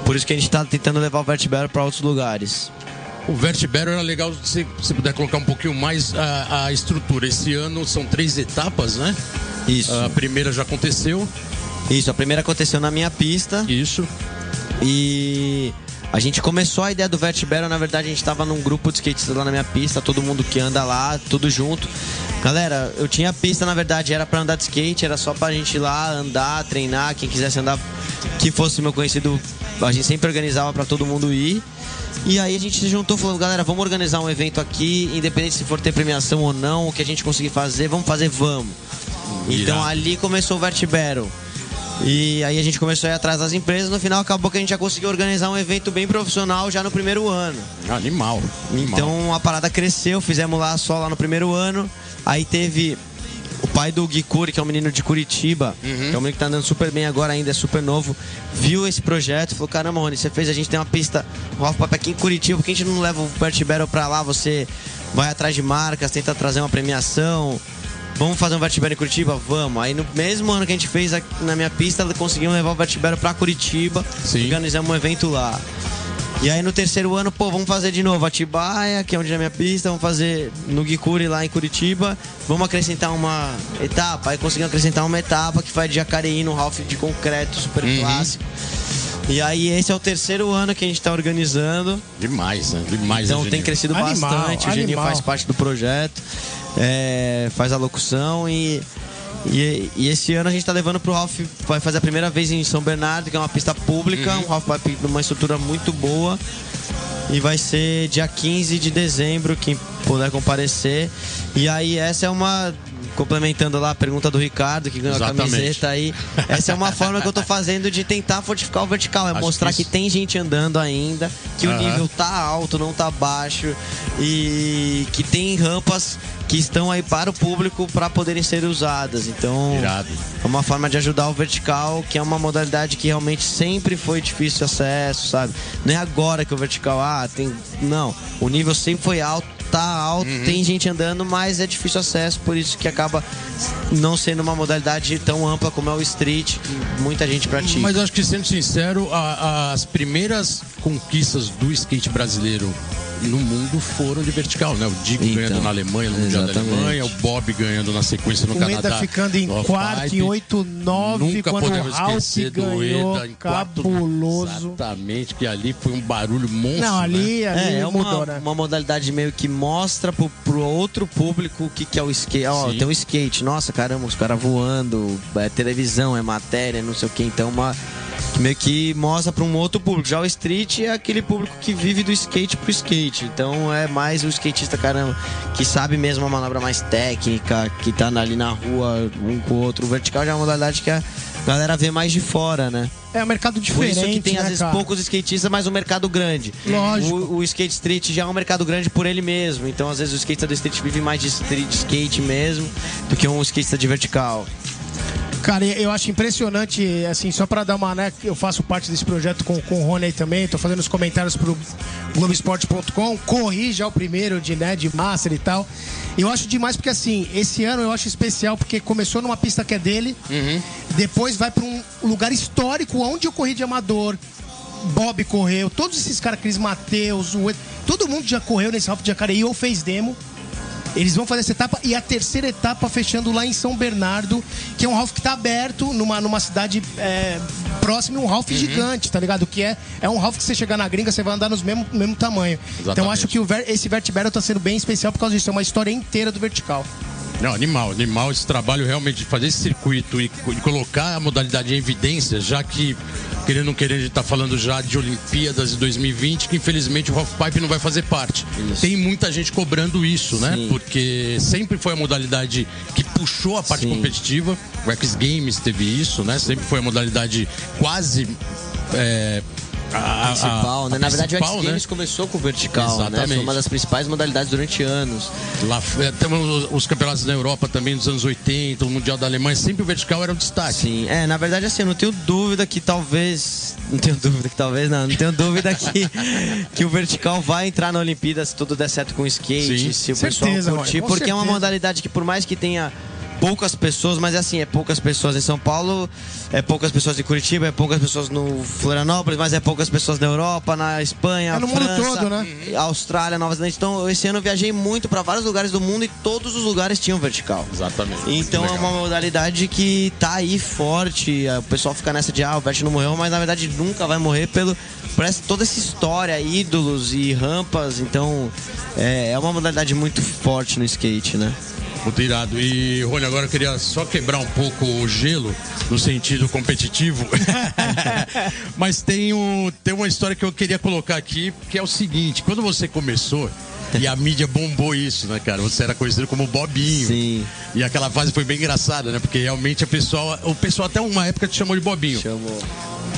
Por isso que a gente tá tentando levar o Vertibero pra outros lugares. O Vertibero era legal se você puder colocar um pouquinho mais a, a estrutura. Esse ano são três etapas, né? Isso. A primeira já aconteceu. Isso, a primeira aconteceu na minha pista. Isso. E a gente começou a ideia do Vertibero, na verdade a gente tava num grupo de skatistas lá na minha pista, todo mundo que anda lá, tudo junto. Galera, eu tinha a pista, na verdade, era pra andar de skate, era só pra gente ir lá andar, treinar, quem quisesse andar, que fosse meu conhecido, a gente sempre organizava pra todo mundo ir. E aí a gente se juntou falou, galera, vamos organizar um evento aqui, independente se for ter premiação ou não, o que a gente conseguir fazer, vamos fazer, vamos. Então ali começou o Vertibero. E aí a gente começou a ir atrás das empresas, no final acabou que a gente já conseguiu organizar um evento bem profissional já no primeiro ano. Animal. animal. Então a parada cresceu, fizemos lá só lá no primeiro ano. Aí teve o pai do Gui Curi, que é um menino de Curitiba, que é um menino que tá andando super bem agora ainda, é super novo, viu esse projeto e falou, caramba, Rony, você fez, a gente tem uma pista Rolf Pop aqui em Curitiba, por que a gente não leva o Bert Battle pra lá? Você vai atrás de marcas, tenta trazer uma premiação. Vamos fazer um Vertibero em Curitiba? Vamos. Aí no mesmo ano que a gente fez aqui na minha pista, conseguimos levar o Vertibero pra Curitiba. Sim. Organizamos um evento lá. E aí no terceiro ano, pô, vamos fazer de novo Atibaia, que é onde é a minha pista, vamos fazer no Guicuri lá em Curitiba. Vamos acrescentar uma etapa. Aí conseguimos acrescentar uma etapa que vai de Jacareí no Ralph de concreto, super clássico. E aí esse é o terceiro ano que a gente tá organizando. Demais, né? Demais. Então Eugenio. tem crescido Animal, bastante. O Geninho animal. faz parte do projeto, é, faz a locução e, e, e esse ano a gente está levando pro Ralph, vai fazer a primeira vez em São Bernardo, que é uma pista pública, Uhum. um Ralph Pipe numa estrutura muito boa. E vai ser dia 15 de dezembro, quem puder comparecer. E aí essa é uma. Complementando lá a pergunta do Ricardo, que ganhou Exatamente. a camiseta aí. Essa é uma forma que eu tô fazendo de tentar fortificar o vertical. É Acho mostrar que que, isso- tem gente andando ainda, que o Aham. nível tá alto, não tá baixo. E que tem rampas que estão aí para o público para poderem ser usadas. Então, Irado. é uma forma de ajudar o vertical, que é uma modalidade que realmente sempre foi difícil de acesso, sabe? Não é agora que o vertical, ah, tem. Não, o nível sempre foi alto, tá alto, Uhum. tem gente andando, mas é difícil acesso, por isso que acaba não sendo uma modalidade tão ampla como é o street, que muita gente pratica. Mas eu acho que, sendo sincero, a- as primeiras conquistas do skate brasileiro no mundo foram de vertical, né? O Dico Então, ganhando na Alemanha, no Mundial da. Alemanha, o Bob ganhando na sequência no O Canadá. Eda ficando em quarto, em 8, 9, Nunca quando o Ralph esquecer do ganhou, Eda em quarto. cabuloso. Exatamente, que ali foi um barulho monstro. Não, ali, né? ali É, é uma, mudou, né? uma modalidade meio que mostra pro, pro outro público o que, que é o skate. Ó, Sim. tem o skate, nossa, caramba, os caras voando, é televisão, é matéria, não sei o que. Então, uma, que meio que mostra pra um outro público. Já o street é aquele público que vive do skate pro skate. Então, é mais o skatista, caramba, que sabe mesmo a manobra mais técnica, que tá ali na rua um com o outro. O vertical já é uma modalidade que a galera vê mais de fora, né? É um mercado Por diferente, isso que tem né, às vezes cara? poucos skatistas, mas um mercado grande. Lógico. O, o skate street já é um mercado grande por ele mesmo. Então, às vezes, o skatista do street vive mais de street skate mesmo do que um skatista de vertical. Cara, eu acho impressionante, assim, só pra dar uma, né, eu faço parte desse projeto com, com o Rony aí também, tô fazendo os comentários pro Globoesporte.com, corri já o primeiro de, né, de Master e tal. Eu acho demais porque, assim, esse ano eu acho especial porque começou numa pista que é dele, depois vai pra um lugar histórico onde eu corri de amador, Bob correu, todos esses caras, Cris Ed- todo mundo já correu nesse Ralph de Jacareí ou fez demo. Eles vão fazer essa etapa e a terceira etapa fechando lá em São Bernardo, que é um Ralph que tá aberto numa, numa cidade é, próxima, um Ralph gigante, tá ligado? Que é, é um Ralph que você chegar na gringa, você vai andar nos mesmo, mesmo tamanho. Então Exatamente. acho que o esse Vert Battle tá sendo bem especial por causa disso. É uma história inteira do vertical. Não, animal, animal esse trabalho realmente de fazer esse circuito e, e colocar a modalidade em evidência, já que, querendo ou não querendo, a gente tá falando já de Olimpíadas de 2020, que infelizmente o Halfpipe não vai fazer parte. Tem muita gente cobrando isso, né? Sim. Porque sempre foi a modalidade que puxou a parte Sim. competitiva. O X Games teve isso, né? Sempre foi a modalidade quase. é, a, principal, a, né? a Na verdade, o X Games né? começou com o vertical, Exatamente. né? Foi uma das principais modalidades durante anos. Lá é, temos os, os campeonatos da Europa também dos anos 80, o Mundial da Alemanha, sempre o vertical era o destaque. Sim, é, na verdade, assim, eu não tenho dúvida que talvez. Não tenho dúvida que talvez não, não tenho dúvida que, que o vertical vai entrar na Olimpíada se tudo der certo com o skate, Sim. se o Certeza, pessoal curtir, Rony, com porque é uma certeza. modalidade que, por mais que tenha poucas pessoas, mas é assim, é poucas pessoas em São Paulo, é poucas pessoas em Curitiba, é poucas pessoas no Florianópolis, mas é poucas pessoas na Europa, na Espanha, É no mundo França, todo, né? Austrália, Nova Zelândia. Então, esse ano eu viajei muito para vários lugares do mundo e todos os lugares tinham vertical. Exatamente. Então é uma modalidade que tá aí forte. O pessoal fica nessa de ah, o Vert não morreu, mas na verdade nunca vai morrer pelo. Parece toda essa história, ídolos e rampas. Então é, é uma modalidade muito forte no skate, né? Muito irado. E, Rony, agora eu queria só quebrar um pouco o gelo no sentido competitivo. Mas tem, um, tem uma história que eu queria colocar aqui, que é o seguinte: quando você começou. E a mídia bombou isso, né, cara? Você era conhecido como Bobinho. Sim. E aquela fase foi bem engraçada, né? Porque realmente a pessoa, o pessoal até uma época te chamou de Bobinho. Chamou.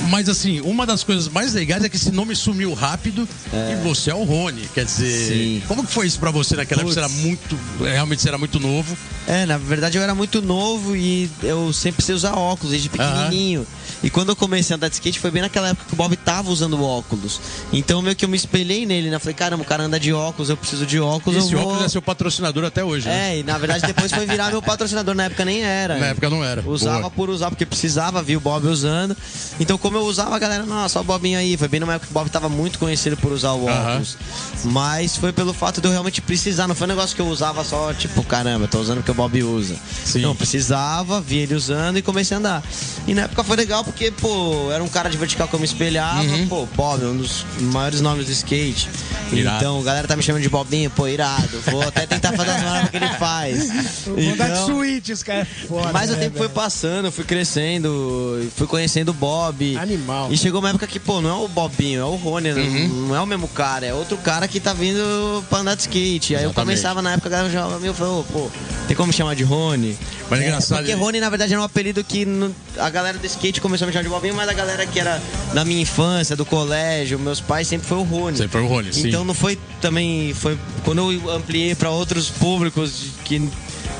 Mas assim, uma das coisas mais legais é que esse nome sumiu rápido e você é o Rony. Quer dizer, Sim. como que foi isso pra você naquela época? Você era muito. Realmente você era muito novo. É, na verdade eu era muito novo e eu sempre precisei usar óculos desde pequenininho. E quando eu comecei a andar de skate foi bem naquela época que o Bob tava usando óculos. Então meio que eu me espelhei nele, né? Falei, caramba, o cara anda de óculos, eu preciso de óculos. Esse vou... óculos é seu patrocinador até hoje, né? É, e na verdade depois foi virar meu patrocinador. Na época nem era. Na época não era. Usava Boa. por usar, porque precisava, vi o Bob usando. Então, como eu usava, a galera, nossa, ó o Bobinho aí. Foi bem numa época que o Bob tava muito conhecido por usar o óculos. Mas foi pelo fato de eu realmente precisar. Não foi um negócio que eu usava só, tipo, caramba, tô usando porque o Bob usa. Sim. Não, precisava, vi ele usando e comecei a andar. E na época foi legal porque, pô, era um cara de vertical que eu me espelhava. Pô, Bob, um dos maiores nomes do skate. Uhum. Irado. Então, a galera tá me chamando de Bobinho, pô, irado. Vou até tentar fazer as manobras que ele faz. Vou dar de Então- suíte, os caras. Foda, mas o né, tempo foi velho? passando, eu fui crescendo, fui conhecendo o Bob. Animal. E chegou uma época que, pô, não é o Bobinho, é o Rony, Uhum. não é o mesmo cara, é outro cara que tá vindo pra andar de skate. Aí eu Exatamente. começava na época, a galera já meu falou, pô, tem como me chamar de Rony? Mas é engraçado, Porque ele- Rony, na verdade, era um apelido que no- a galera do skate começou a me chamar de Bobinho, mas a galera que era da minha infância, do colégio, meus pais, sempre foi o Rony. Sempre foi o Rony, sim. Então não foi também. Foi quando eu ampliei pra outros públicos que,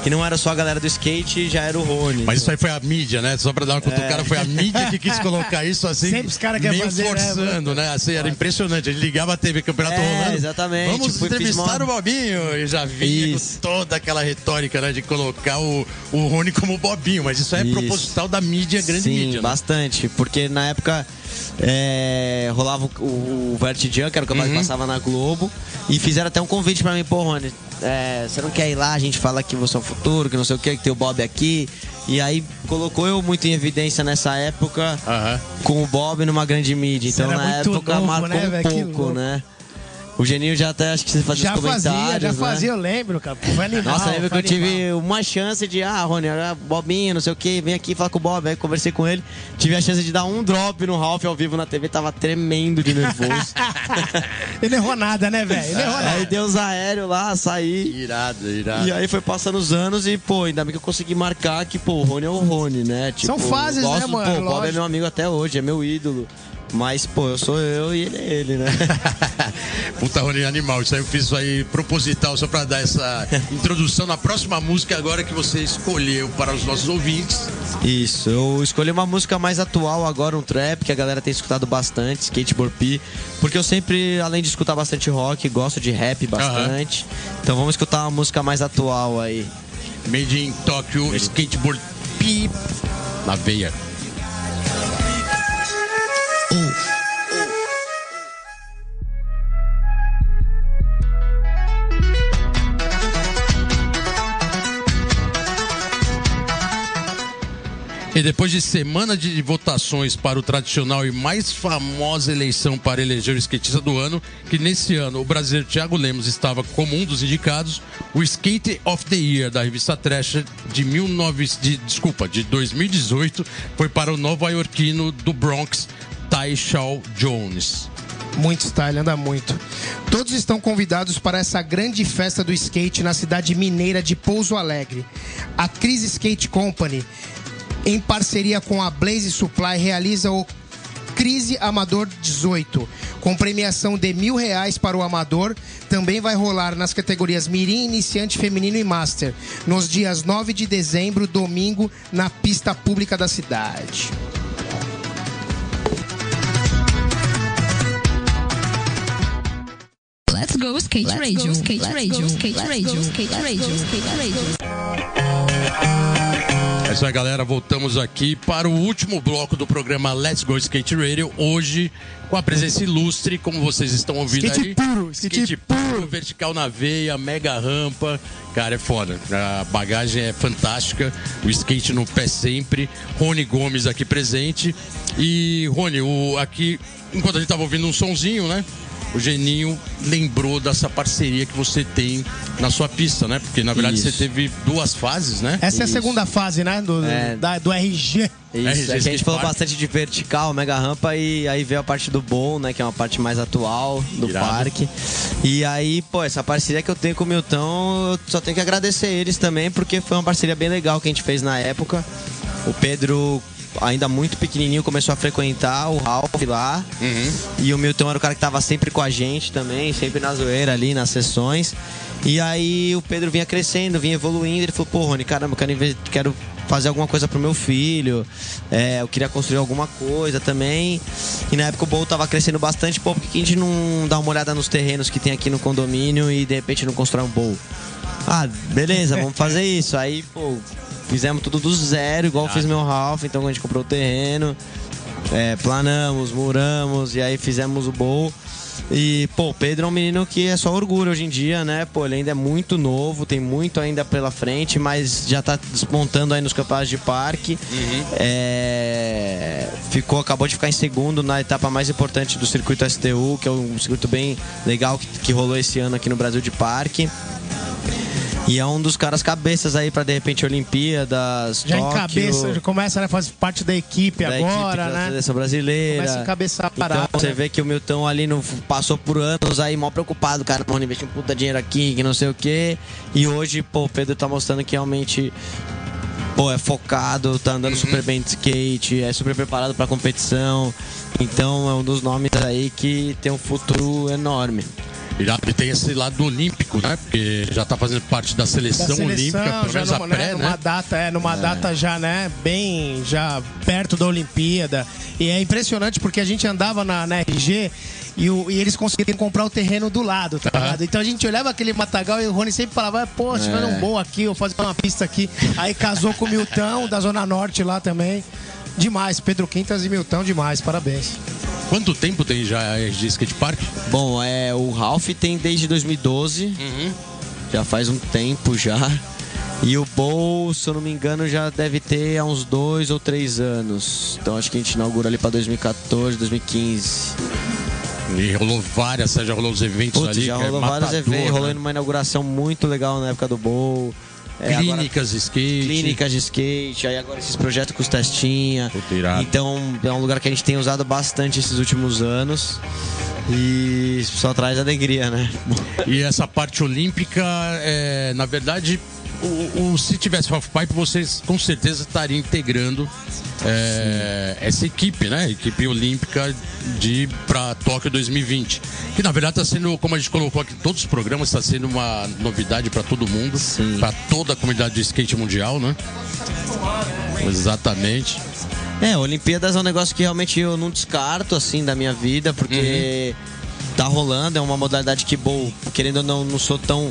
que não era só a galera do skate, já era o Rony. Mas isso aí foi a mídia, né? Só pra dar uma cutucada, foi a mídia que quis colocar isso assim. Sempre os caras querem fazer, né, forçando, né? Assim, era impressionante. Ele ligava a TV, campeonato É, rolando. exatamente. Vamos fiz entrevistar o Bobinho. E já vinha com toda aquela retórica, né? De colocar o, o Rony como Bobinho. Mas isso é Isso. proposital da mídia, grande Sim, mídia. né? bastante. Porque na época é, rolava o, o, o Vert Jam, que era o que Uhum. mais passava na Globo. E fizeram até um convite pra mim, pô, Rony, é, você não quer ir lá? A gente fala que você é o futuro, que não sei o que, que tem o Bob aqui. E aí colocou eu muito em evidência nessa época Aham. com o Bob numa grande mídia. Então na época novo, marcou né, um? Que pouco, louco. né? O Geninho já até acho que você fazia Já os comentários. fazia, já né? fazia, eu lembro, cara. Foi animal. Nossa, lembra que foi eu tive uma chance de, ah, Rony, ah, Bobinho, não sei o que, vem aqui falar com o Bob. Aí conversei com ele, tive a chance de dar um drop no Ralph ao vivo na TV, tava tremendo de nervoso. Ele não errou nada, né, velho? Ele não errou aí nada. deu os aéreos lá, saí. Irado, irado. E aí foi passando os anos e, pô, ainda bem que eu consegui marcar que, pô, o Rony é o Rony, né? Tipo, São fases, gosto, né, mano? Pô, o Bob é meu amigo até hoje, é meu ídolo. Mas, pô, eu sou eu e ele é ele, né? Puta Rony animal. Isso aí eu fiz isso aí proposital, só pra dar essa introdução na próxima música agora que você escolheu para os nossos ouvintes. Isso, eu escolhi uma música mais atual agora, um trap, que a galera tem escutado bastante, Skateboard P, porque eu sempre, além de escutar bastante rock, gosto de rap bastante. Então vamos escutar uma música mais atual aí. Made in Tokyo, skateboard pip na veia. E depois de semana de votações para o tradicional e mais famosa eleição para eleger o skatista do ano, que nesse ano o brasileiro Thiago Lemos estava como um dos indicados, o Skate of the Year da revista Thrasher de 19, de, desculpa, de 2018 foi para o nova-iorquino do Bronx, Ty Shaw Jones. Muito style, anda muito. Todos estão convidados para essa grande festa do skate na cidade mineira de Pouso Alegre. A Cris Skate Company, em parceria com a Blaze Supply, realiza o Crise Amador 18, com premiação de mil reais para o amador. Também vai rolar nas categorias Mirim, Iniciante, Feminino e Master, nos dias 9 de dezembro, domingo, na pista pública da cidade. Let's go skate Let's radio, go, skate let's radio, go, skate let's radio, go, skate let's radio, go, skate radio. É isso aí, galera. Voltamos aqui para o último bloco do programa Let's Go Skate Radio. Hoje, com a presença ilustre, como vocês estão ouvindo Skate aí. puro, skate puro, vertical na veia, mega rampa. Cara, é foda. A bagagem é fantástica. O skate no pé sempre. Rony Gomes aqui presente. E, Rony, o, aqui, enquanto a gente tava ouvindo um sonzinho, né? O Geninho lembrou dessa parceria que você tem na sua pista, né? Porque na verdade Isso. você teve duas fases, né? Essa é a Isso. segunda fase, né? Do, É. da- do RG. Isso, é que a gente falou bastante de vertical, mega rampa e aí veio a parte do bowl, né, que é uma parte mais atual do Irado. parque. E aí, pô, essa parceria que eu tenho com o Milton, eu só tenho que agradecer eles também, porque foi uma parceria bem legal que a gente fez na época. O Pedro, ainda muito pequenininho, começou a frequentar o Ralph lá. E o Milton era o cara que tava sempre com a gente também, sempre na zoeira ali, nas sessões. E aí o Pedro vinha crescendo, vinha evoluindo. Ele falou, pô, Rony, caramba, eu quero, quero fazer alguma coisa pro meu filho. É, eu queria construir alguma coisa também. E na época o Bowl tava crescendo bastante, pô, por que a gente não dá uma olhada nos terrenos que tem aqui no condomínio e de repente não constrói um Bowl? Ah, beleza, vamos fazer isso. Aí, pô, fizemos tudo do zero, igual fiz meu Ralph, então a gente comprou o terreno. É, planamos, muramos e aí fizemos o bowl. E, pô, o Pedro é um menino que é só orgulho hoje em dia, né? Pô, ele ainda é muito novo, tem muito ainda pela frente, mas já tá despontando aí nos campeonatos de parque. É, ficou, acabou de ficar em segundo na etapa mais importante do circuito STU, que é um circuito bem legal que, que rolou esse ano aqui no Brasil de parque. E é um dos caras cabeças aí pra de repente Olimpíadas, Já Tóquio, encabeça, já começa a fazer parte da equipe da agora, equipe da né? seleção brasileira. Começa a encabeçar a parada. Então você né? vê que o Milton ali no, passou por anos aí, mal preocupado, cara, mano, investir um puta dinheiro aqui, que não sei o quê. E hoje, pô, o Pedro tá mostrando que realmente. Pô, é focado, tá andando super bem de skate, é super preparado pra competição. Então é um dos nomes aí que tem um futuro enorme. E já tem esse lado olímpico, né? Porque já tá fazendo parte da da seleção, seleção, olímpica, pelo já menos a numa, né, pré, numa né? data, é, numa data já, né, bem já perto da Olimpíada. E é impressionante porque a gente andava na, na RG e, o- e eles conseguiram comprar o terreno do lado, tá ligado? Então a gente olhava aquele matagal e o Rony sempre falava, pô, se tiver um bom aqui, eu vou fazer uma pista aqui. Aí casou com o Milton, da Zona Norte lá também. Demais, Pedro Quintas e Milton, demais, parabéns. Quanto tempo tem já a RG Skate Park? Bom, é, o Ralph tem desde 2012, já faz um tempo já. E o Bowl, se eu não me engano, já deve ter há uns dois ou três anos. Então acho que a gente inaugura ali pra 2014, 2015. E rolou várias, já rolou os eventos Putz, ali. já é rolou vários matador, eventos, né? rolou numa inauguração muito legal na época do Bowl. É, agora- Clínicas de skate. clínicas de skate, aí agora esses projetos com os testinha. Puta. Então é um lugar que a gente tem usado bastante esses últimos anos. E só traz alegria, né? E essa parte olímpica, é, na verdade, o, o- se tivesse halfpipe, vocês com certeza estariam integrando é, essa equipe, né? Equipe olímpica de para Tóquio 2020. Que na verdade está sendo, como a gente colocou aqui, em todos os programas está sendo uma novidade para todo mundo, para toda a comunidade de skate mundial, né? Exatamente. É, Olimpíadas é um negócio que realmente eu não descarto, assim, da minha vida, porque tá rolando, é uma modalidade que, bom, querendo ou não, não sou tão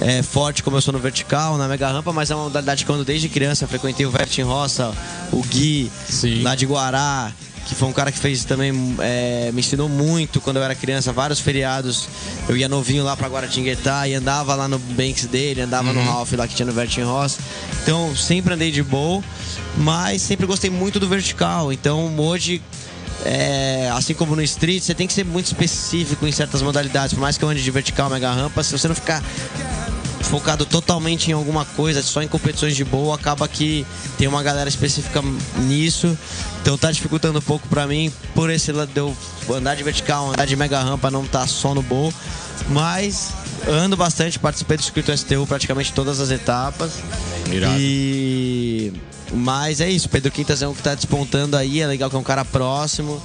é, forte como eu sou no vertical, na mega rampa, mas é uma modalidade que quando desde criança. Frequentei o Vert em Roça, o Gui, Sim. lá de Guará, que foi um cara que fez também, é, me ensinou muito quando eu era criança, vários feriados, eu ia novinho lá pra Guaratinguetá e andava lá no Banks dele, andava no Ralph lá que tinha no Vert em Roça, então sempre andei de boa, mas sempre gostei muito do vertical, então hoje é, assim como no street, você tem que ser muito específico em certas modalidades. Por mais que eu ande de vertical, mega rampa, se você não ficar focado totalmente em alguma coisa, só em competições de boa, acaba que tem uma galera específica nisso. Então tá dificultando um pouco pra mim por esse lado de eu andar de vertical, andar de mega rampa, não tá só no bowl. Mas ando bastante, participei do circuito STU praticamente todas as etapas. Irado. E mas é isso, Pedro Quintas é um que tá despontando aí, é legal que é um cara próximo.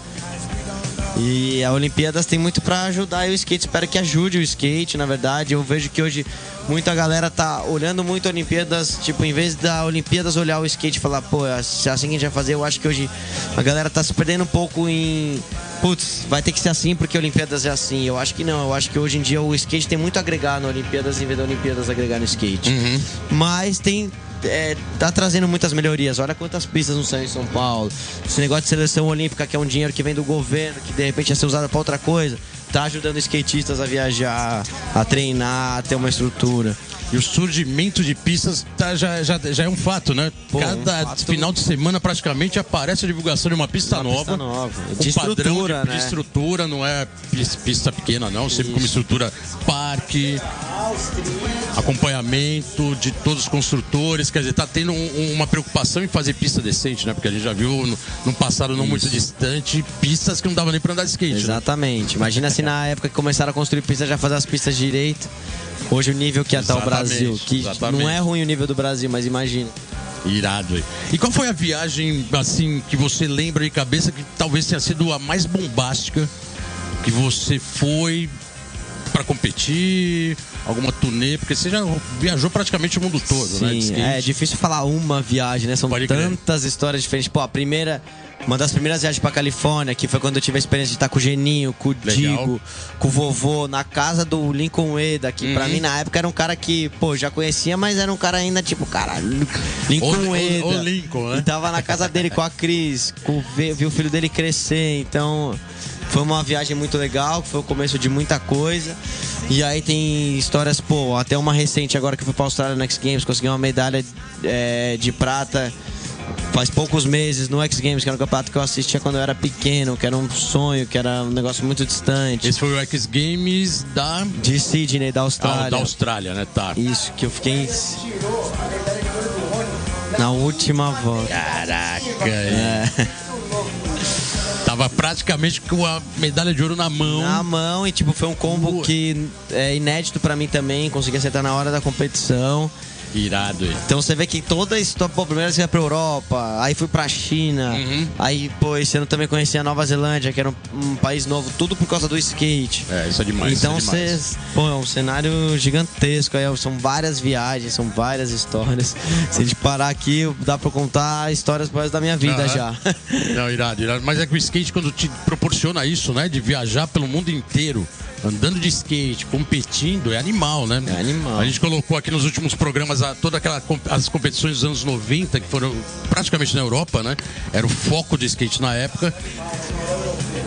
E a Olimpíadas tem muito para ajudar o skate. Espero que ajude o skate, na verdade. Eu vejo que hoje muita galera tá olhando muito a Olimpíadas, tipo, em vez da Olimpíadas olhar o skate e falar, pô, é assim que a gente vai fazer, eu acho que hoje a galera tá se perdendo um pouco em. Putz, vai ter que ser assim porque a Olimpíadas é assim. Eu acho que não, eu acho que hoje em dia o skate tem muito a agregar na Olimpíadas em vez da Olimpíadas agregar no skate. Uhum. Mas tem é, tá trazendo muitas melhorias. Olha quantas pistas não são em São Paulo. Esse negócio de seleção olímpica, que é um dinheiro que vem do governo, que de repente ia ser usado para outra coisa, tá ajudando skatistas a viajar, a treinar, a ter uma estrutura. E o surgimento de pistas tá, já, já, já é um fato, né? Pô, Cada um fato... final de semana praticamente aparece a divulgação de uma pista uma nova. Pista nova. Com de estrutura, de, né? de estrutura, não é pista pequena, não. Sempre com uma estrutura parque, acompanhamento de todos os construtores. Quer dizer, tá tendo um, uma preocupação em fazer pista decente, né? Porque a gente já viu no, no passado não Isso. muito distante pistas que não dava nem para andar de skate. Exatamente. Né? Imagina se na época que começaram a construir pistas já fazer as pistas direito. Hoje o nível que está o Brasil, que exatamente. não é ruim o nível do Brasil, mas imagina. Irado. E qual foi a viagem assim que você lembra de cabeça que talvez tenha sido a mais bombástica que você foi para competir, alguma turnê, porque você já viajou praticamente o mundo todo, Sim, né? É difícil falar uma viagem, né? São Pode tantas crer. histórias diferentes. Pô, a primeira uma das primeiras viagens pra Califórnia, que foi quando eu tive a experiência de estar com o Geninho, com o Legal. Digo, com o vovô, na casa do Lincoln Eda, que uhum. pra mim na época era um cara que, pô, já conhecia, mas era um cara ainda tipo, cara, Lincoln o, Eda. O, o Lincoln, né? E tava na casa dele com a Cris, com, viu o filho dele crescer, então. Foi uma viagem muito legal, foi o começo de muita coisa. E aí tem histórias, pô, até uma recente agora que fui pra Austrália Next Games, consegui uma medalha é, de prata faz poucos meses no X Games, que era um campeonato que eu assistia quando eu era pequeno, que era um sonho, que era um negócio muito distante. Esse foi o X Games da. De Sydney, da Austrália. Ah, da Austrália, né? Tá. Isso, que eu fiquei. Na última volta. Caraca, é. Tava praticamente com a medalha de ouro na mão. Na mão, e tipo, foi um combo que é inédito para mim também. Consegui acertar na hora da competição. Irado. Então você vê que toda a história. Pô, primeiro você ia pra Europa, aí fui pra China, uhum. aí, pô, esse ano também conheci a Nova Zelândia, que era um, um, país novo, tudo por causa do skate. É, isso é demais. Então você. É pô, é um cenário gigantesco. Aí são várias viagens, são várias histórias. Se a gente parar aqui, dá pra contar histórias resto da minha vida uhum. já. Não, irado, irado. Mas é que o skate, quando te proporciona isso, né? De viajar pelo mundo inteiro andando de skate, competindo, é animal, né? É animal. A gente colocou aqui nos últimos programas a, toda aquela as competições dos anos 90, que foram praticamente na Europa, né? Era o foco do skate na época.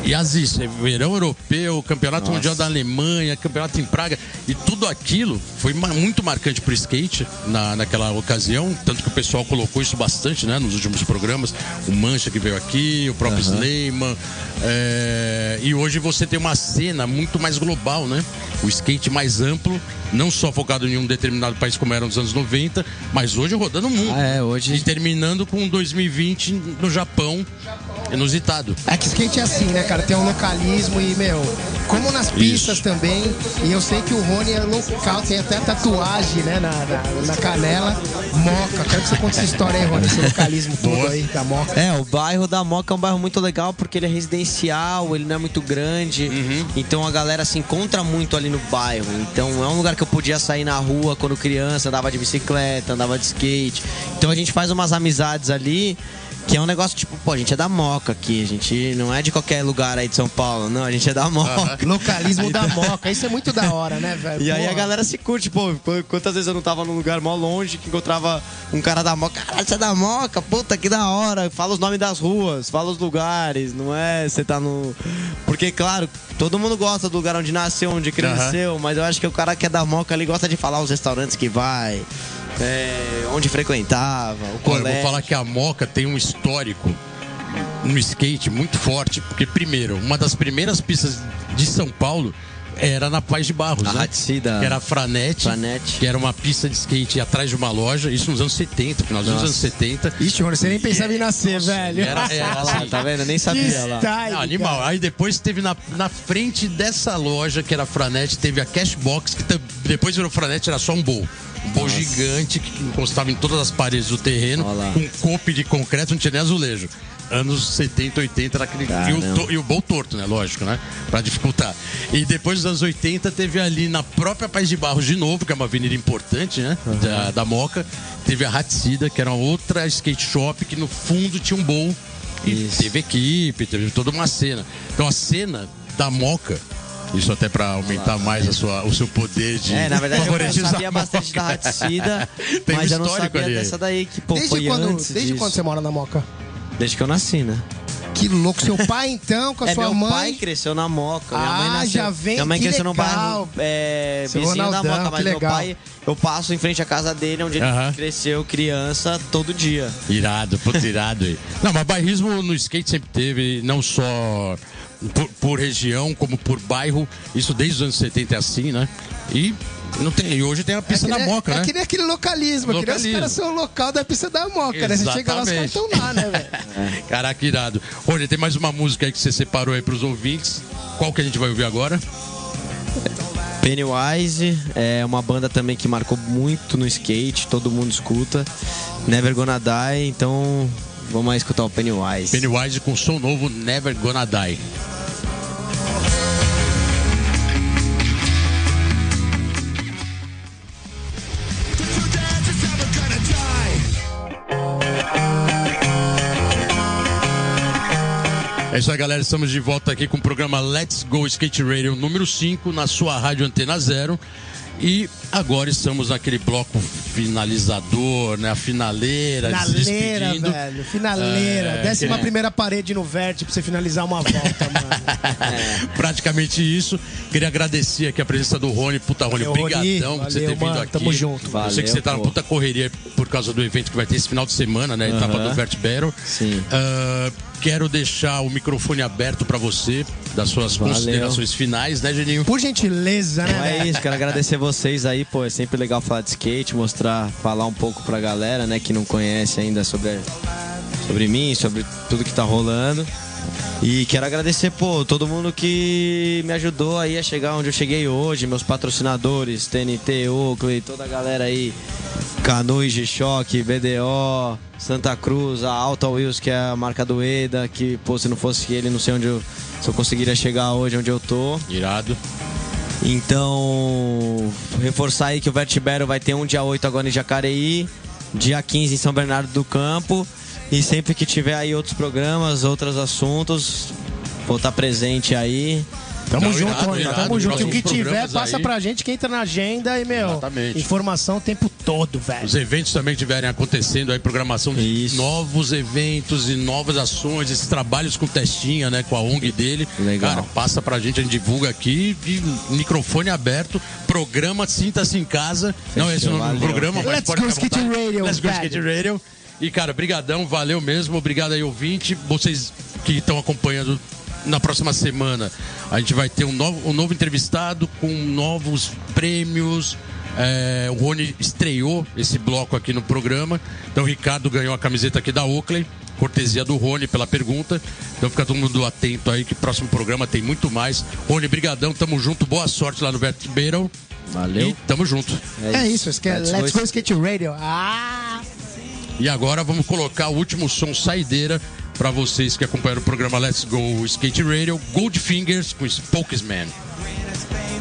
E as isso, é verão europeu, campeonato Nossa. mundial da Alemanha, campeonato em Praga. E tudo aquilo foi muito marcante pro skate na, naquela ocasião. Tanto que o pessoal colocou isso bastante, né? Nos últimos programas. O Mancha que veio aqui, o próprio uhum. Sleiman. É... E hoje você tem uma cena muito mais global, né? O skate mais amplo, não só focado em um determinado país como era nos anos 90, mas hoje rodando o mundo. Ah, é, hoje. E terminando com 2020 no Japão inusitado. É que skate é assim, né, cara? Tem um localismo e, meu, como nas pistas Isso. também, e eu sei que o Rony é local, tem até tatuagem, né, na, na, na canela, Moca. Quero que você conte essa história aí, Rony, esse localismo todo aí da Moca. É, o bairro da Moca é um bairro muito legal porque ele é residencial, ele não é muito grande, uhum. então a galera se encontra muito ali no bairro. Então é um lugar que eu podia sair na rua quando criança, andava de bicicleta, andava de skate. Então a gente faz umas amizades ali que é um negócio tipo, pô, a gente é da Moca aqui, a gente não é de qualquer lugar aí de São Paulo, não, a gente é da Moca. Localismo da Moca, isso é muito da hora, né, velho? E aí a galera se curte, pô, quantas vezes eu não tava num lugar mó longe que encontrava um cara da Moca, caralho, você é da Moca, puta, que da hora, fala os nomes das ruas, fala os lugares, não é você tá no... Porque, claro, todo mundo gosta do lugar onde nasceu, onde cresceu, uhum. mas eu acho que o cara que é da Moca ali gosta de falar os restaurantes que vai é, onde frequentava, o colégio. eu vou falar que a Moca tem um histórico no skate muito forte, porque primeiro, uma das primeiras pistas de São Paulo era na Paz de Barros, a né? Da... Que era a Franete, Franete, que era uma pista de skate atrás de uma loja, isso nos anos 70, final dos anos 70. Ixi, mano, você nem pensava em nascer, velho. Era, era assim, tá vendo? Eu nem sabia lá. Não, animal. Aí depois teve na, na frente dessa loja, que era a Franete, teve a Cashbox, que depois virou Franete, era só um bowl. Um bowl gigante que encostava em todas as paredes do terreno, com cope de concreto, não tinha nem azulejo. Anos 70, 80, naquele. E o, to, e o bol torto, né? Lógico, né? Pra dificultar. E depois dos anos 80, teve ali na própria Paz de Barros de novo, que é uma avenida importante, né? Uhum. Da, da Moca. Teve a Hatsida, que era outra skate shop, que no fundo tinha um bowl. E Isso. teve equipe, teve toda uma cena. Então a cena da Moca isso até para aumentar mais a sua, o seu poder de É, na verdade eu sabia bastante da Hatsida, mas eu não sabia ali. dessa daí que pô, desde foi quando, antes Desde disso. quando você mora na Moca? Desde que eu nasci, né? Que louco. Seu pai, então, com a é, sua meu mãe. Meu pai cresceu na Moca. Minha ah, mãe nasceu, já vem. Minha mãe cresceu legal. no bairro é, vizinho Ronaldão, da Moca, mas meu pai, eu passo em frente à casa dele, onde ele uh -huh. cresceu criança todo dia. Irado, puto irado aí. Não, mas bairrismo no skate sempre teve, não só por, por, região, como por bairro. Isso desde os anos 70 é assim, né? E não tem, e hoje tem a pista é da Moca, é, né? É que nem aquele localismo, localismo. que nem os caras são o local da pista da Moca, Exatamente. né? Você chega lá, os caras estão lá, né, velho? Caraca, irado. Olha, tem mais uma música aí que você separou aí pros ouvintes. Qual que a gente vai ouvir agora? Pennywise é uma banda também que marcou muito no skate, todo mundo escuta. Never Gonna Die, então vamos aí escutar o Pennywise. Pennywise com som novo Never Gonna Die. É isso aí, galera. Estamos de volta aqui com o programa Let's Go Skate Radio número 5 na sua rádio Antena Zero. E agora estamos naquele bloco finalizador, né? A finaleira, finaleira se velho. Finaleira. É, Décima que... primeira parede no vértice pra você finalizar uma volta, mano. é. Praticamente isso. Queria agradecer aqui a presença do Rony. Puta, Rony, obrigadão por você ter vindo mano, aqui. Tamo junto. Valeu, Eu sei que você tá na puta correria por causa do evento que vai ter esse final de semana, né? Etapa uh -huh. do Vert Battle. Sim. Uh, Quero deixar o microfone aberto para você, das suas Valeu. considerações finais, né, Geninho? Por gentileza, né? Então é isso, quero agradecer vocês aí, pô, é sempre legal falar de skate, mostrar, falar um pouco pra galera, né, que não conhece ainda sobre, sobre mim, sobre tudo que tá rolando. E quero agradecer, pô, todo mundo que me ajudou aí a chegar onde eu cheguei hoje, meus patrocinadores, TNT, Oakley, toda a galera aí, Canu e G-Shock, BDO, Santa Cruz, a Alta Wheels, que é a marca do EDA, que, pô, se não fosse ele, não sei onde eu, se eu conseguiria chegar hoje onde eu tô. Irado. Então, reforçar aí que o Vertibero vai ter um dia 8 agora em Jacareí, dia 15 em São Bernardo do Campo. E sempre que tiver aí outros programas, outros assuntos, vou estar presente aí. Tamo Não, junto, irado, irado, Tamo junto. E o que tiver, passa aí. pra gente que entra na agenda e, meu, Exatamente. informação o tempo todo, velho. Os eventos também que estiverem acontecendo aí, programação de Isso. novos eventos e novas ações, esses trabalhos com testinha, né, com a ONG dele. Legal. Cara, passa pra gente, a gente divulga aqui, microfone aberto, programa Sinta-se em Casa. Fechou, Não, esse é o programa, mas Let's pode go Skate Radio. Let's go Skate Radio. E, cara, brigadão, valeu mesmo. Obrigado aí, ouvinte. Vocês que estão acompanhando na próxima semana, a gente vai ter um novo, um novo entrevistado com novos prêmios. É, o Rony estreou esse bloco aqui no programa. Então o Ricardo ganhou a camiseta aqui da Oakley. Cortesia do Rony pela pergunta. Então fica todo mundo atento aí que próximo programa tem muito mais. Rony, brigadão, tamo junto. Boa sorte lá no Vert Battle. Valeu. E tamo junto. É, é isso, Let's, Let's Go Skate Radio. Ah! E agora vamos colocar o último som saideira para vocês que acompanharam o programa Let's Go Skate Radio, Goldfingers com Spokesman.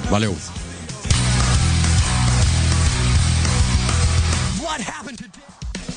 Valeu.